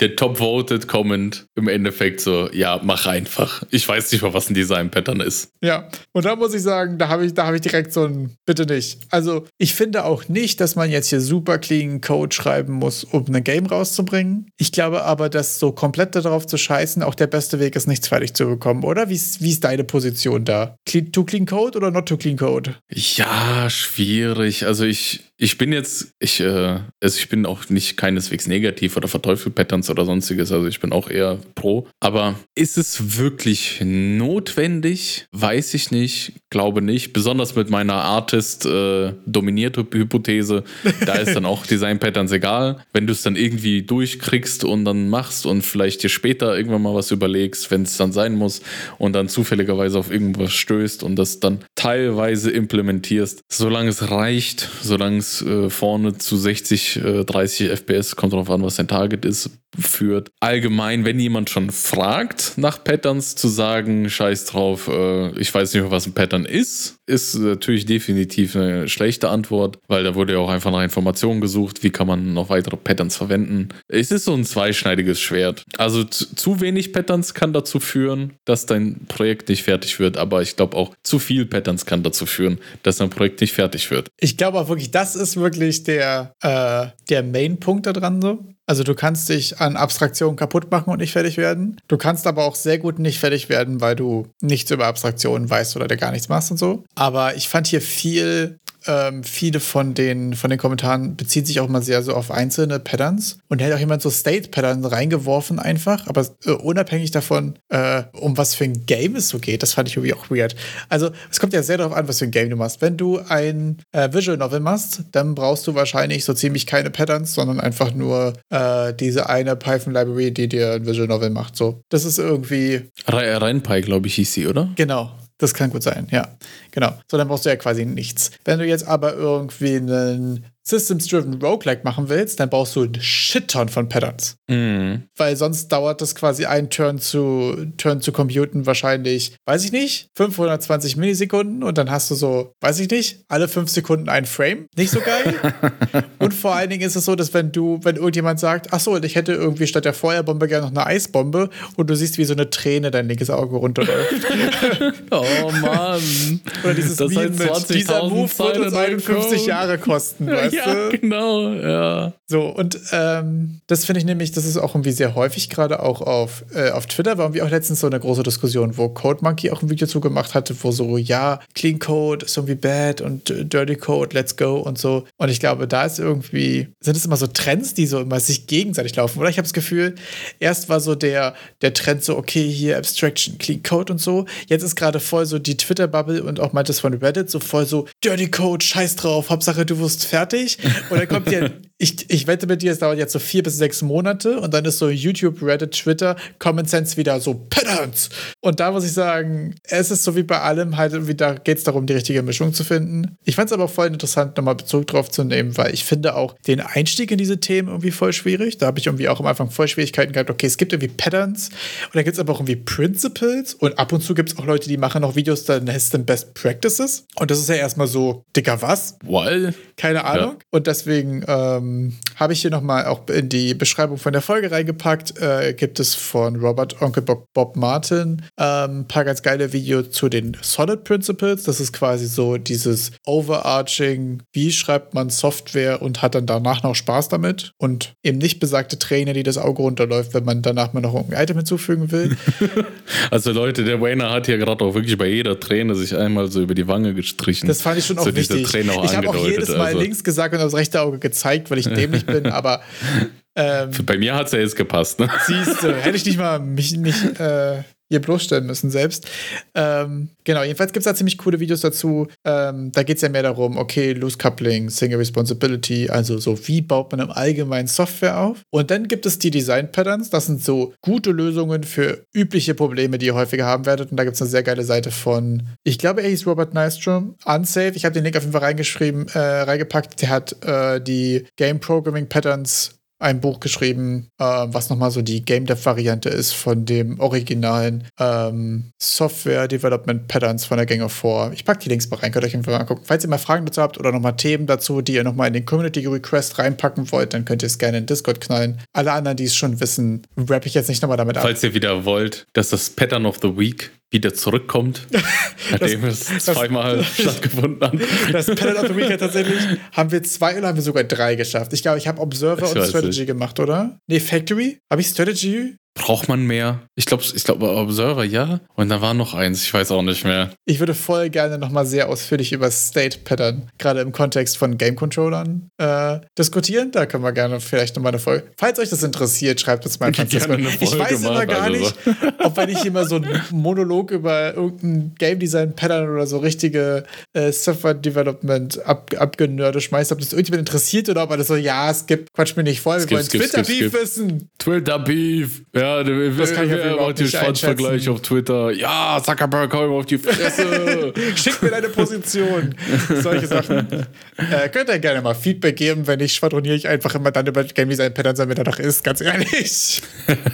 Der top-voted Comment im Endeffekt so, ja, mach einfach. Ich weiß nicht mal, was ein Design-Pattern ist. Ja, und da muss ich sagen, da habe ich, da habe ich direkt so ein Bitte nicht. Also, ich finde auch nicht, dass man jetzt hier super clean Code schreiben muss, um ein Game rauszubringen. Ich glaube aber, dass so komplett darauf zu scheißen auch der beste Weg ist, nichts fertig zu bekommen, oder? Wie ist, wie ist deine Position da? Clean, too clean Code oder not too clean Code? Ja, schwierig. Also ich, ich bin jetzt, ich, äh, also ich bin auch nicht keineswegs negativ oder verteufelt Patterns oder sonstiges. Also ich bin auch eher pro. Aber ist es wirklich notwendig? Weiß ich nicht, glaube nicht. Besonders mit meiner Artist äh, Hypothese, da ist dann auch Design Patterns egal. Wenn du es dann irgendwie durchkriegst und dann machst und vielleicht dir später irgendwann mal was überlegst, wenn es dann sein muss und dann zufälligerweise auf irgendwas stößt und das dann teilweise implementierst, solange es reicht, solange es äh, vorne zu 60, äh, 30 FPS, kommt drauf an, was dein Target ist, führt. Allgemein, wenn jemand schon fragt nach Patterns, zu sagen, scheiß drauf, äh, ich weiß nicht mehr, was ein Pattern ist, ist natürlich definitiv eine schlechte Antwort, weil da wurde ja auch einfach nach Informationen gesucht, wie kann man noch weitere Patterns verwenden. Es ist so ein zweischneidiges Schwert. Also zu, wenig Patterns kann dazu führen, dass dein Projekt nicht fertig wird, aber ich glaube auch zu viel Patterns kann dazu führen, dass dein Projekt nicht fertig wird. Ich glaube auch wirklich, das ist wirklich der, äh, der Main-Punkt da dran so. Also du kannst dich an Abstraktionen kaputt machen und nicht fertig werden. Du kannst aber auch sehr gut nicht fertig werden, weil du nichts über Abstraktionen weißt oder dir gar nichts machst und so. Aber ich fand hier viel, ähm, viele von den, von den Kommentaren beziehen sich auch mal sehr so auf einzelne Patterns. Und da hat auch jemand so State-Pattern reingeworfen einfach, aber äh, unabhängig davon, äh, um was für ein Game es so geht. Das fand ich irgendwie auch weird. Also es kommt ja sehr darauf an, was für ein Game du machst. Wenn du ein äh, Visual Novel machst, dann brauchst du wahrscheinlich so ziemlich keine Patterns, sondern einfach nur äh, diese eine Python-Library, die dir ein Visual Novel macht. So, das ist irgendwie Re- Reinpai, glaube ich, hieß sie, oder? Genau, das kann gut sein, ja. Genau. So, dann brauchst du ja quasi nichts. Wenn du jetzt aber irgendwie einen Systems-Driven Roguelike machen willst, dann brauchst du einen Shit-Ton von Patterns. Mhm. Weil sonst dauert das quasi ein Turn zu, Turn zu computen wahrscheinlich, weiß ich nicht, 520 Millisekunden und dann hast du so, weiß ich nicht, alle fünf Sekunden ein Frame. Nicht so geil. und vor allen Dingen ist es so, dass wenn du, wenn irgendjemand sagt, ach so, ich hätte irgendwie statt der Feuerbombe gerne noch eine Eisbombe und du siehst, wie so eine Träne dein linkes Auge runterläuft. Oh Mann. Oder dieses Das Meme heißt mit, 20.000 dieser Move wird uns Zeilen 51 Code. Jahre kosten, weißt ja, du? genau, ja. So, und ähm, das finde ich nämlich, das ist auch irgendwie sehr häufig, gerade auch auf, äh, auf Twitter, war irgendwie auch letztens so eine große Diskussion, wo Code Monkey auch ein Video zu gemacht hatte, wo so, ja, Clean Code ist irgendwie bad und Dirty Code, let's go und so. Und ich glaube, da ist irgendwie, sind es immer so Trends, die so immer sich gegenseitig laufen, oder? Ich habe das Gefühl, erst war so der, der Trend so, okay, hier Abstraction, Clean Code und so. Jetzt ist gerade voll so die Twitter-Bubble und auch meint das von Reddit, so voll so Dirty Code, scheiß drauf, Hauptsache du wirst fertig. Und dann kommt ja, ich, ich wette mit dir, es dauert jetzt so vier bis sechs Monate und dann ist so YouTube, Reddit, Twitter, Common Sense wieder so Patterns. Und da muss ich sagen, es ist so wie bei allem halt irgendwie, da geht es darum, die richtige Mischung zu finden. Ich fand es aber voll interessant, nochmal Bezug drauf zu nehmen, weil ich finde auch den Einstieg in diese Themen irgendwie voll schwierig. Da habe ich irgendwie auch am Anfang voll Schwierigkeiten gehabt. Okay, es gibt irgendwie Patterns und dann gibt es aber auch irgendwie Principles und ab und zu gibt es auch Leute, die machen noch Videos, dann heißt es dann Best Practices. Und das ist ja erstmal so, dicker was? Well, Keine Ahnung. Und deswegen ähm, habe ich hier nochmal auch in die Beschreibung von der Folge reingepackt. Äh, gibt es von Robert Onkel Bob, Bob Martin ähm, ein paar ganz geile Videos zu den Solid Principles. Das ist quasi so dieses Overarching, wie schreibt man Software und hat dann danach noch Spaß damit. Und eben nicht besagte Träne, die das Auge runterläuft, wenn man danach mal noch ein Item hinzufügen will. also Leute, der Wayner hat hier gerade auch wirklich bei jeder Träne sich einmal so über die Wange gestrichen. Das fand ich schon auch so wichtig. Ich habe auch jedes Mal also. links gesagt und das rechte Auge gezeigt, weil ich dämlich bin, aber ähm, Bei mir hat es ja jetzt gepasst, ne? Siehst du, hätte ich nicht mal mich nicht äh, hier bloßstellen müssen selbst. Ähm, genau, jedenfalls gibt es da ziemlich coole Videos dazu. Ähm, da geht es ja mehr darum, okay, Loose Coupling, Single Responsibility, also so, wie baut man im Allgemeinen Software auf? Und dann gibt es die Design Patterns, das sind so gute Lösungen für übliche Probleme, die ihr häufiger haben werdet. Und da gibt es eine sehr geile Seite von, ich glaube, er hieß Robert Nystrom, Unsafe. Ich habe den Link auf jeden Fall reingeschrieben, äh, reingepackt. Der hat äh, die Game Programming Patterns ein Buch geschrieben, äh, was nochmal so die Game Dev-Variante ist von dem originalen ähm, Software Development Patterns von der Gang of Four. Ich packe die Links mal rein, könnt euch einfach mal angucken. Falls ihr mal Fragen dazu habt oder nochmal Themen dazu, die ihr nochmal in den Community Request reinpacken wollt, dann könnt ihr es gerne in Discord knallen. Alle anderen, die es schon wissen, rappe ich jetzt nicht nochmal damit ab. Falls ihr wieder wollt, dass das Pattern of the Week wieder zurückkommt, nachdem das, es zweimal das, stattgefunden hat. Das Pattern of the Week tatsächlich haben wir zwei oder haben wir sogar drei geschafft. Ich glaube, ich habe Observer ich und Strategy nicht. gemacht, oder? Nee, Factory? Habe ich Strategy? Braucht man mehr? Ich glaube, ich glaub, Observer ja. Und da war noch eins, ich weiß auch nicht mehr. Ich würde voll gerne nochmal sehr ausführlich über State Pattern, gerade im Kontext von Game Controllern, äh, diskutieren. Da können wir gerne vielleicht nochmal eine Folge. Falls euch das interessiert, schreibt uns mal einfach. Ich weiß immer gar also. nicht, ob wenn ich immer so einen Monolog über irgendein Game Design Pattern oder so richtige äh, Software Development ab, abgenörde schmeißt, ob das irgendjemand interessiert oder ob er das so, ja, es gibt, quatsch mir nicht voll, wir wollen Twitter Beef wissen. Twitter Beef. Ja. Ja, das kann ich wer macht den Schwanzvergleich auf Twitter? Ja, Zuckerberg, ihm auf die Fresse. Schick mir deine Position. Solche Sachen. Äh, könnt ihr gerne mal Feedback geben, wenn nicht, schwadroniere ich einfach immer dann über Game Design Pattern, damit er doch ist, ganz ehrlich.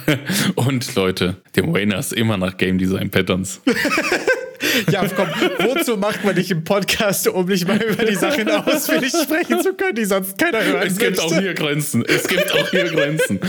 Und Leute, dem Wayne ist immer nach Game Design Patterns. Ja, komm, wozu macht man nicht im Podcast, um nicht mal über die Sachen ausführlich sprechen zu können, die sonst keiner hören Es gibt möchte. auch hier Grenzen. Es gibt auch hier Grenzen.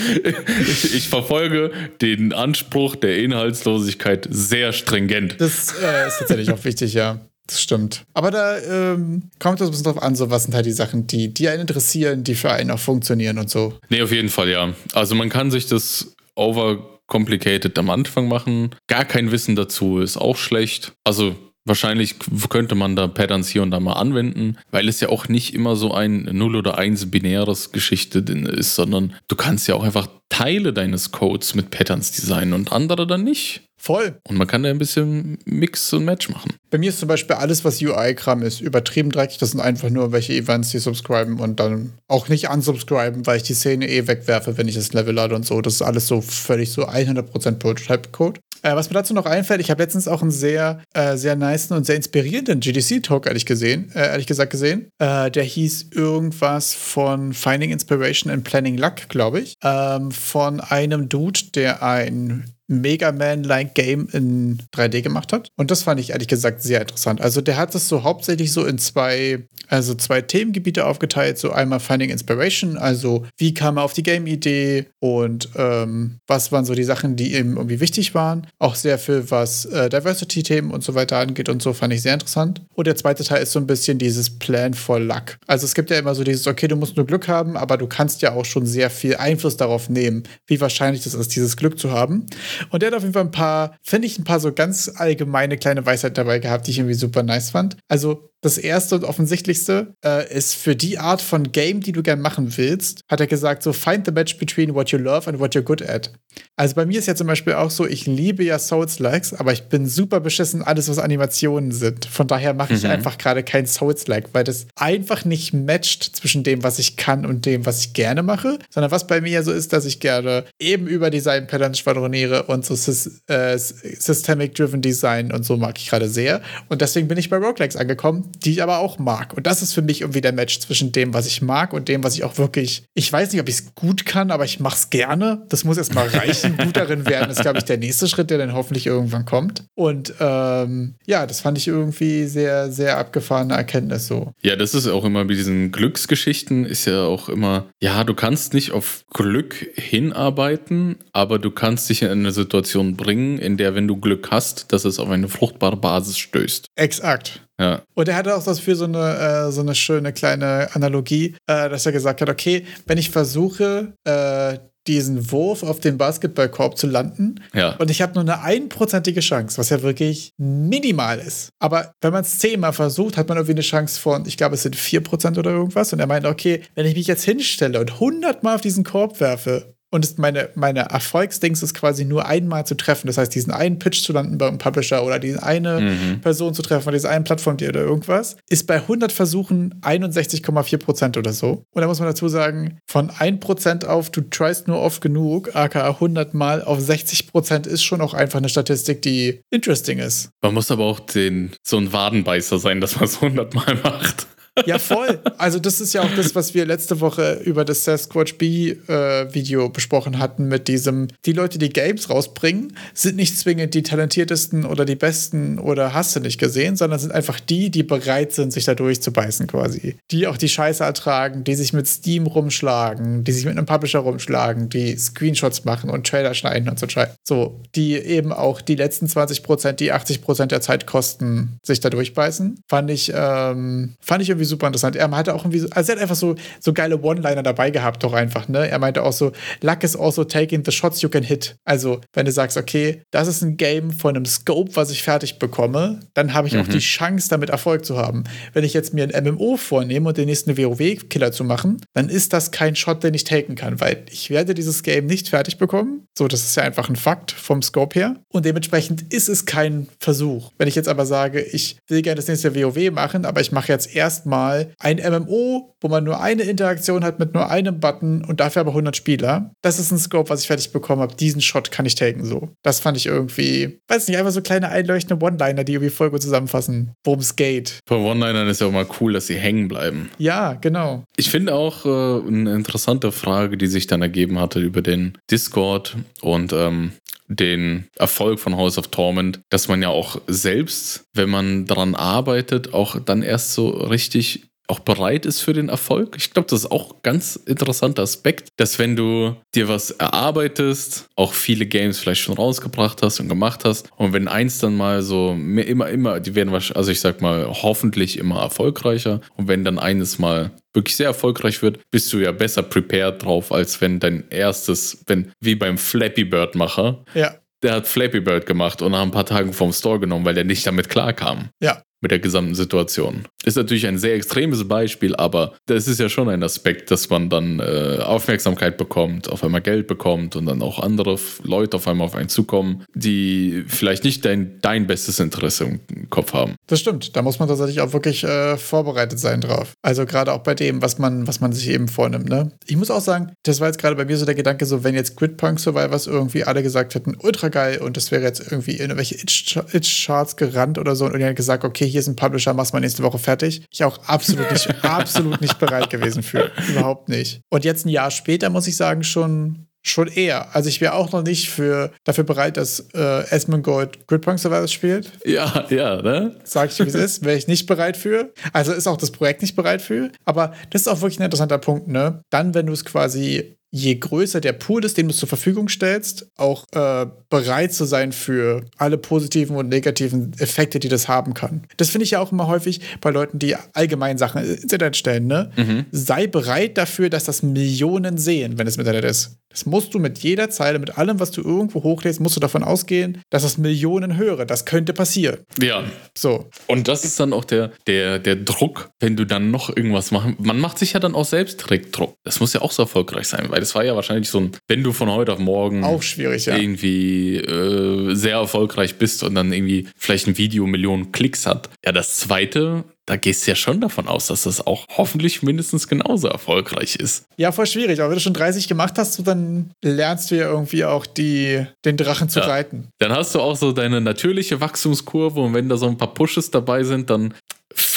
Ich, ich, verfolge den Anspruch der Inhaltslosigkeit sehr stringent. Das äh, ist tatsächlich auch wichtig, ja. Das stimmt. Aber da ähm, kommt es ein bisschen drauf an, so was sind halt die Sachen, die, die einen interessieren, die für einen auch funktionieren und so. Nee, auf jeden Fall, ja. Also man kann sich das over complicated am Anfang machen. Gar kein Wissen dazu ist auch schlecht. Also Wahrscheinlich könnte man da Patterns hier und da mal anwenden, weil es ja auch nicht immer so ein 0 oder 1 binäres Geschichte ist, sondern du kannst ja auch einfach Teile deines Codes mit Patterns designen und andere dann nicht. Voll. Und man kann da ein bisschen Mix und Match machen. Bei mir ist zum Beispiel alles, was UI-Kram ist, übertrieben dreckig. Das sind einfach nur welche Events, die subscriben und dann auch nicht unsubscriben, weil ich die Szene eh wegwerfe, wenn ich das Level lade und so. Das ist alles so völlig so 100% Prototype-Code. Äh, was mir dazu noch einfällt, ich habe letztens auch einen sehr, äh, sehr niceen und sehr inspirierenden GDC-Talk, ehrlich gesehen, äh, ehrlich gesagt gesehen. Äh, der hieß irgendwas von Finding Inspiration and Planning Luck, glaube ich. Ähm, von einem Dude, der ein Mega Man-like Game in 3D gemacht hat. Und das fand ich ehrlich gesagt sehr interessant. Also der hat es so hauptsächlich so in zwei, also zwei Themengebiete aufgeteilt. So einmal Finding Inspiration, also wie kam er auf die Game-Idee und ähm, was waren so die Sachen, die ihm irgendwie wichtig waren. Auch sehr viel, was äh, Diversity-Themen und so weiter angeht und so fand ich sehr interessant. Und der zweite Teil ist so ein bisschen dieses Plan for Luck. Also es gibt ja immer so dieses, okay, du musst nur Glück haben, aber du kannst ja auch schon sehr viel Einfluss darauf nehmen, wie wahrscheinlich das ist, dieses Glück zu haben. Und der hat auf jeden Fall ein paar, finde ich, ein paar so ganz allgemeine kleine Weisheiten dabei gehabt, die ich irgendwie super nice fand. Also Das erste und offensichtlichste äh, ist für die Art von Game, die du gern machen willst, hat er gesagt, so find the match between what you love and what you're good at. Also bei mir ist ja zum Beispiel auch so, ich liebe ja Souls-Likes, aber ich bin super beschissen, alles, was Animationen sind. Von daher mache ich mhm. einfach gerade kein Souls-Like, weil das einfach nicht matcht zwischen dem, was ich kann und dem, was ich gerne mache, sondern was bei mir so ist, dass ich gerne eben über Design-Patterns schwadroniere und so äh, Systemic-Driven Design und so mag ich gerade sehr. Und deswegen bin ich bei Roguelikes angekommen, die ich aber auch mag. Und das ist für mich irgendwie der Match zwischen dem, was ich mag und dem, was ich auch wirklich, ich weiß nicht, ob ich es gut kann, aber ich mache es gerne. Das muss erstmal reichen. gut darin werden ist, glaube ich, der nächste Schritt, der dann hoffentlich irgendwann kommt. Und ähm, ja, das fand ich irgendwie sehr, sehr abgefahrene Erkenntnis so. Ja, das ist auch immer bei diesen Glücksgeschichten, ist ja auch immer, ja, du kannst nicht auf Glück hinarbeiten, aber du kannst dich in eine Situation bringen, in der, wenn du Glück hast, dass es auf eine fruchtbare Basis stößt. Exakt. Ja. Und er hatte auch das für so eine, äh, so eine schöne kleine Analogie, äh, dass er gesagt hat, okay, wenn ich versuche, äh, diesen Wurf auf den Basketballkorb zu landen. Ja. Und ich habe nur eine einprozentige Chance, was ja wirklich minimal ist. Aber wenn man es zehnmal versucht, hat man irgendwie eine Chance von, ich glaube, es sind vier Prozent oder irgendwas. Und er meint, okay, wenn ich mich jetzt hinstelle und hundertmal auf diesen Korb werfe und meine, meine Erfolgsdings ist quasi nur einmal zu treffen. Das heißt, diesen einen Pitch zu landen beim Publisher oder diese eine mhm. Person zu treffen, oder diese eine Plattform oder irgendwas, ist bei 100 Versuchen 61,4 Prozent oder so. Und da muss man dazu sagen, von 1 Prozent auf, du tryst nur oft genug, aka 100 Mal auf 60 Prozent ist schon auch einfach eine Statistik, die interesting ist. Man muss aber auch den, so ein Wadenbeißer sein, dass man es 100 Mal macht. Ja, voll. Also, das ist ja auch das, was wir letzte Woche über das Sasquatch B-Video äh, besprochen hatten, mit diesem, die Leute, die Games rausbringen, sind nicht zwingend die talentiertesten oder die besten oder hast du nicht gesehen, sondern sind einfach die, die bereit sind, sich da durchzubeißen quasi. Die auch die Scheiße ertragen, die sich mit Steam rumschlagen, die sich mit einem Publisher rumschlagen, die Screenshots machen und Trailer schneiden und so. So, die eben auch die letzten 20 Prozent, die 80 Prozent der Zeit kosten, sich da durchbeißen. Fand ich, ähm, fand ich irgendwie irgendwie super interessant. Er hatte auch irgendwie, also er hat einfach so, so geile One-Liner dabei gehabt, doch einfach, ne? Er meinte auch so, Luck is also taking the shots you can hit. Also, wenn du sagst, okay, das ist ein Game von einem Scope, was ich fertig bekomme, dann habe ich mhm. auch die Chance, damit Erfolg zu haben. Wenn ich jetzt mir ein MMO vornehme und den nächsten WoW-Killer zu machen, dann ist das kein Shot, den ich taken kann, weil ich werde dieses Game nicht fertig bekommen. So, das ist ja einfach ein Fakt vom Scope her. Und dementsprechend ist es kein Versuch. Wenn ich jetzt aber sage, ich will gerne das nächste WoW machen, aber ich mache jetzt erstmal mal ein MMO, wo man nur eine Interaktion hat mit nur einem Button und dafür aber 100 Spieler. Das ist ein Scope, was ich fertig bekommen habe. Diesen Shot kann ich taken so. Das fand ich irgendwie, weiß nicht, einfach so kleine einleuchtende One-Liner, die irgendwie voll gut zusammenfassen, worum es geht. Bei One-Linern ist ja auch mal cool, dass sie hängen bleiben. Ja, genau. Ich finde auch äh, eine interessante Frage, die sich dann ergeben hatte über den Discord und ähm, den Erfolg von House of Torment, dass man ja auch selbst, wenn man daran arbeitet, auch dann erst so richtig auch bereit ist für den Erfolg. Ich glaube, das ist auch ein ganz interessanter Aspekt, dass wenn du dir was erarbeitest, auch viele Games vielleicht schon rausgebracht hast und gemacht hast und wenn eins dann mal so immer, immer, die werden wahrscheinlich, also ich sag mal, hoffentlich immer erfolgreicher und wenn dann eines mal wirklich sehr erfolgreich wird, bist du ja besser prepared drauf, als wenn dein erstes, wenn, wie beim Flappy Bird Macher, ja. der hat Flappy Bird gemacht und nach ein paar Tagen vom Store genommen, weil der nicht damit klarkam. Ja mit der gesamten Situation. Ist natürlich ein sehr extremes Beispiel, aber das ist ja schon ein Aspekt, dass man dann äh, Aufmerksamkeit bekommt, auf einmal Geld bekommt und dann auch andere Leute auf einmal auf einen zukommen, die vielleicht nicht dein, dein bestes Interesse im Kopf haben. Das stimmt. Da muss man tatsächlich auch wirklich äh, vorbereitet sein drauf. Also gerade auch bei dem, was man, was man sich eben vornimmt. Ne? Ich muss auch sagen, das war jetzt gerade bei mir so der Gedanke, so wenn jetzt Gridpunk Survivors irgendwie alle gesagt hätten, ultra geil und das wäre jetzt irgendwie in irgendwelche Itch-Charts gerannt oder so und hätten gesagt, okay, hier ist ein Publisher, mach's mal nächste Woche fertig. Ich auch absolut nicht, absolut nicht bereit gewesen für. Überhaupt nicht. Und jetzt ein Jahr später muss ich sagen, schon schon eher. Also ich wäre auch noch nicht für, dafür bereit, dass äh, Esmond Gold Gridpunk Survivors spielt. Ja, ja, ne? Sag ich, wie es ist, wäre ich nicht bereit für. Also ist auch das Projekt nicht bereit für. Aber das ist auch wirklich ein interessanter Punkt, ne? Dann, wenn du es quasi je größer der Pool ist, den du zur Verfügung stellst, auch äh, bereit zu sein für alle positiven und negativen Effekte, die das haben kann. Das finde ich ja auch immer häufig bei Leuten, die allgemein Sachen ins Internet stellen. Ne? Mhm. Sei bereit dafür, dass das Millionen sehen, wenn es im Internet ist. Das musst du mit jeder Zeile, mit allem, was du irgendwo hochlädst, musst du davon ausgehen, dass es Millionen höre. Das könnte passieren. Ja. So. Und das ist dann auch der, der, der Druck, wenn du dann noch irgendwas machen. Man macht sich ja dann auch selbst direkt Druck. Das muss ja auch so erfolgreich sein, weil das war ja wahrscheinlich so ein, wenn du von heute auf morgen Auch schwierig, ja. irgendwie äh, sehr erfolgreich bist und dann irgendwie vielleicht ein Video Millionen Klicks hat. Ja, das zweite, da gehst du ja schon davon aus, dass das auch hoffentlich mindestens genauso erfolgreich ist. Ja, voll schwierig. Aber wenn du schon 30 gemacht hast, so, dann lernst du ja irgendwie auch die, den Drachen zu Ja. reiten. Dann hast du auch so deine natürliche Wachstumskurve und wenn da so ein paar Pushes dabei sind, dann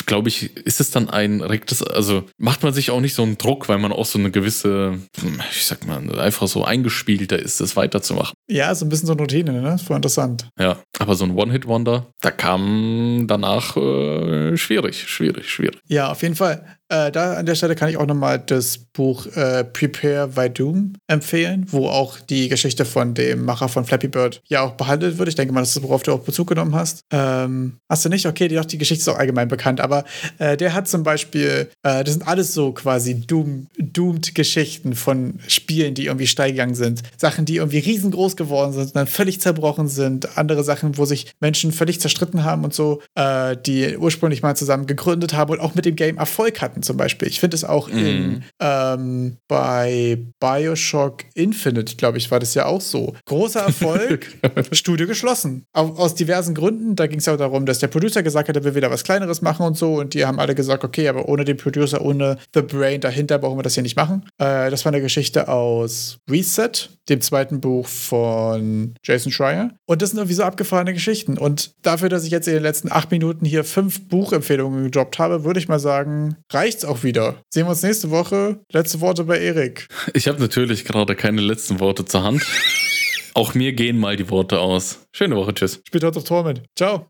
glaube ich, ist es dann ein rektes, also macht man sich auch nicht so einen Druck, weil man auch so eine gewisse, hm, ich sag mal, einfach so eingespielter ist, das weiterzumachen. Ja, so ein bisschen so eine Routine, ne? Voll interessant. Ja, aber so ein One-Hit-Wonder, da kam danach äh, schwierig, schwierig, schwierig. Ja, auf jeden Fall. Äh, da an der Stelle kann ich auch nochmal das Buch äh, Prepare by Doom empfehlen, wo auch die Geschichte von dem Macher von Flappy Bird ja auch behandelt wird. Ich denke mal, das ist, worauf du auch Bezug genommen hast. Ähm, hast du nicht? Okay, die, doch, die Geschichte ist auch allgemein bekannt, aber äh, der hat zum Beispiel, äh, das sind alles so quasi Doom, Doomed-Geschichten von Spielen, die irgendwie steil gegangen sind. Sachen, die irgendwie riesengroß geworden sind und dann völlig zerbrochen sind. Andere Sachen, wo sich Menschen völlig zerstritten haben und so, äh, die ursprünglich mal zusammen gegründet haben und auch mit dem Game Erfolg hatten zum Beispiel. Ich finde es auch in, ähm, bei Bioshock Infinite, glaube ich, war das ja auch so. Großer Erfolg, Studio geschlossen. Au- aus diversen Gründen. Da ging es ja auch darum, dass der Producer gesagt hat, er will wieder was Kleineres machen und so. Und die haben alle gesagt, okay, aber ohne den Producer, ohne The Brain dahinter brauchen wir das hier nicht machen. Äh, das war eine Geschichte aus Reset, dem zweiten Buch von Jason Schreier. Und das sind irgendwie so abgefahrene Geschichten. Und dafür, dass ich jetzt in den letzten acht Minuten hier fünf Buchempfehlungen gedroppt habe, würde ich mal sagen, reicht's auch wieder. Sehen wir uns nächste Woche. Letzte Worte bei Erik. Ich habe natürlich gerade keine letzten Worte zur Hand. Auch mir gehen mal die Worte aus. Schöne Woche, tschüss. Spielt heute auf Tor mit. Ciao.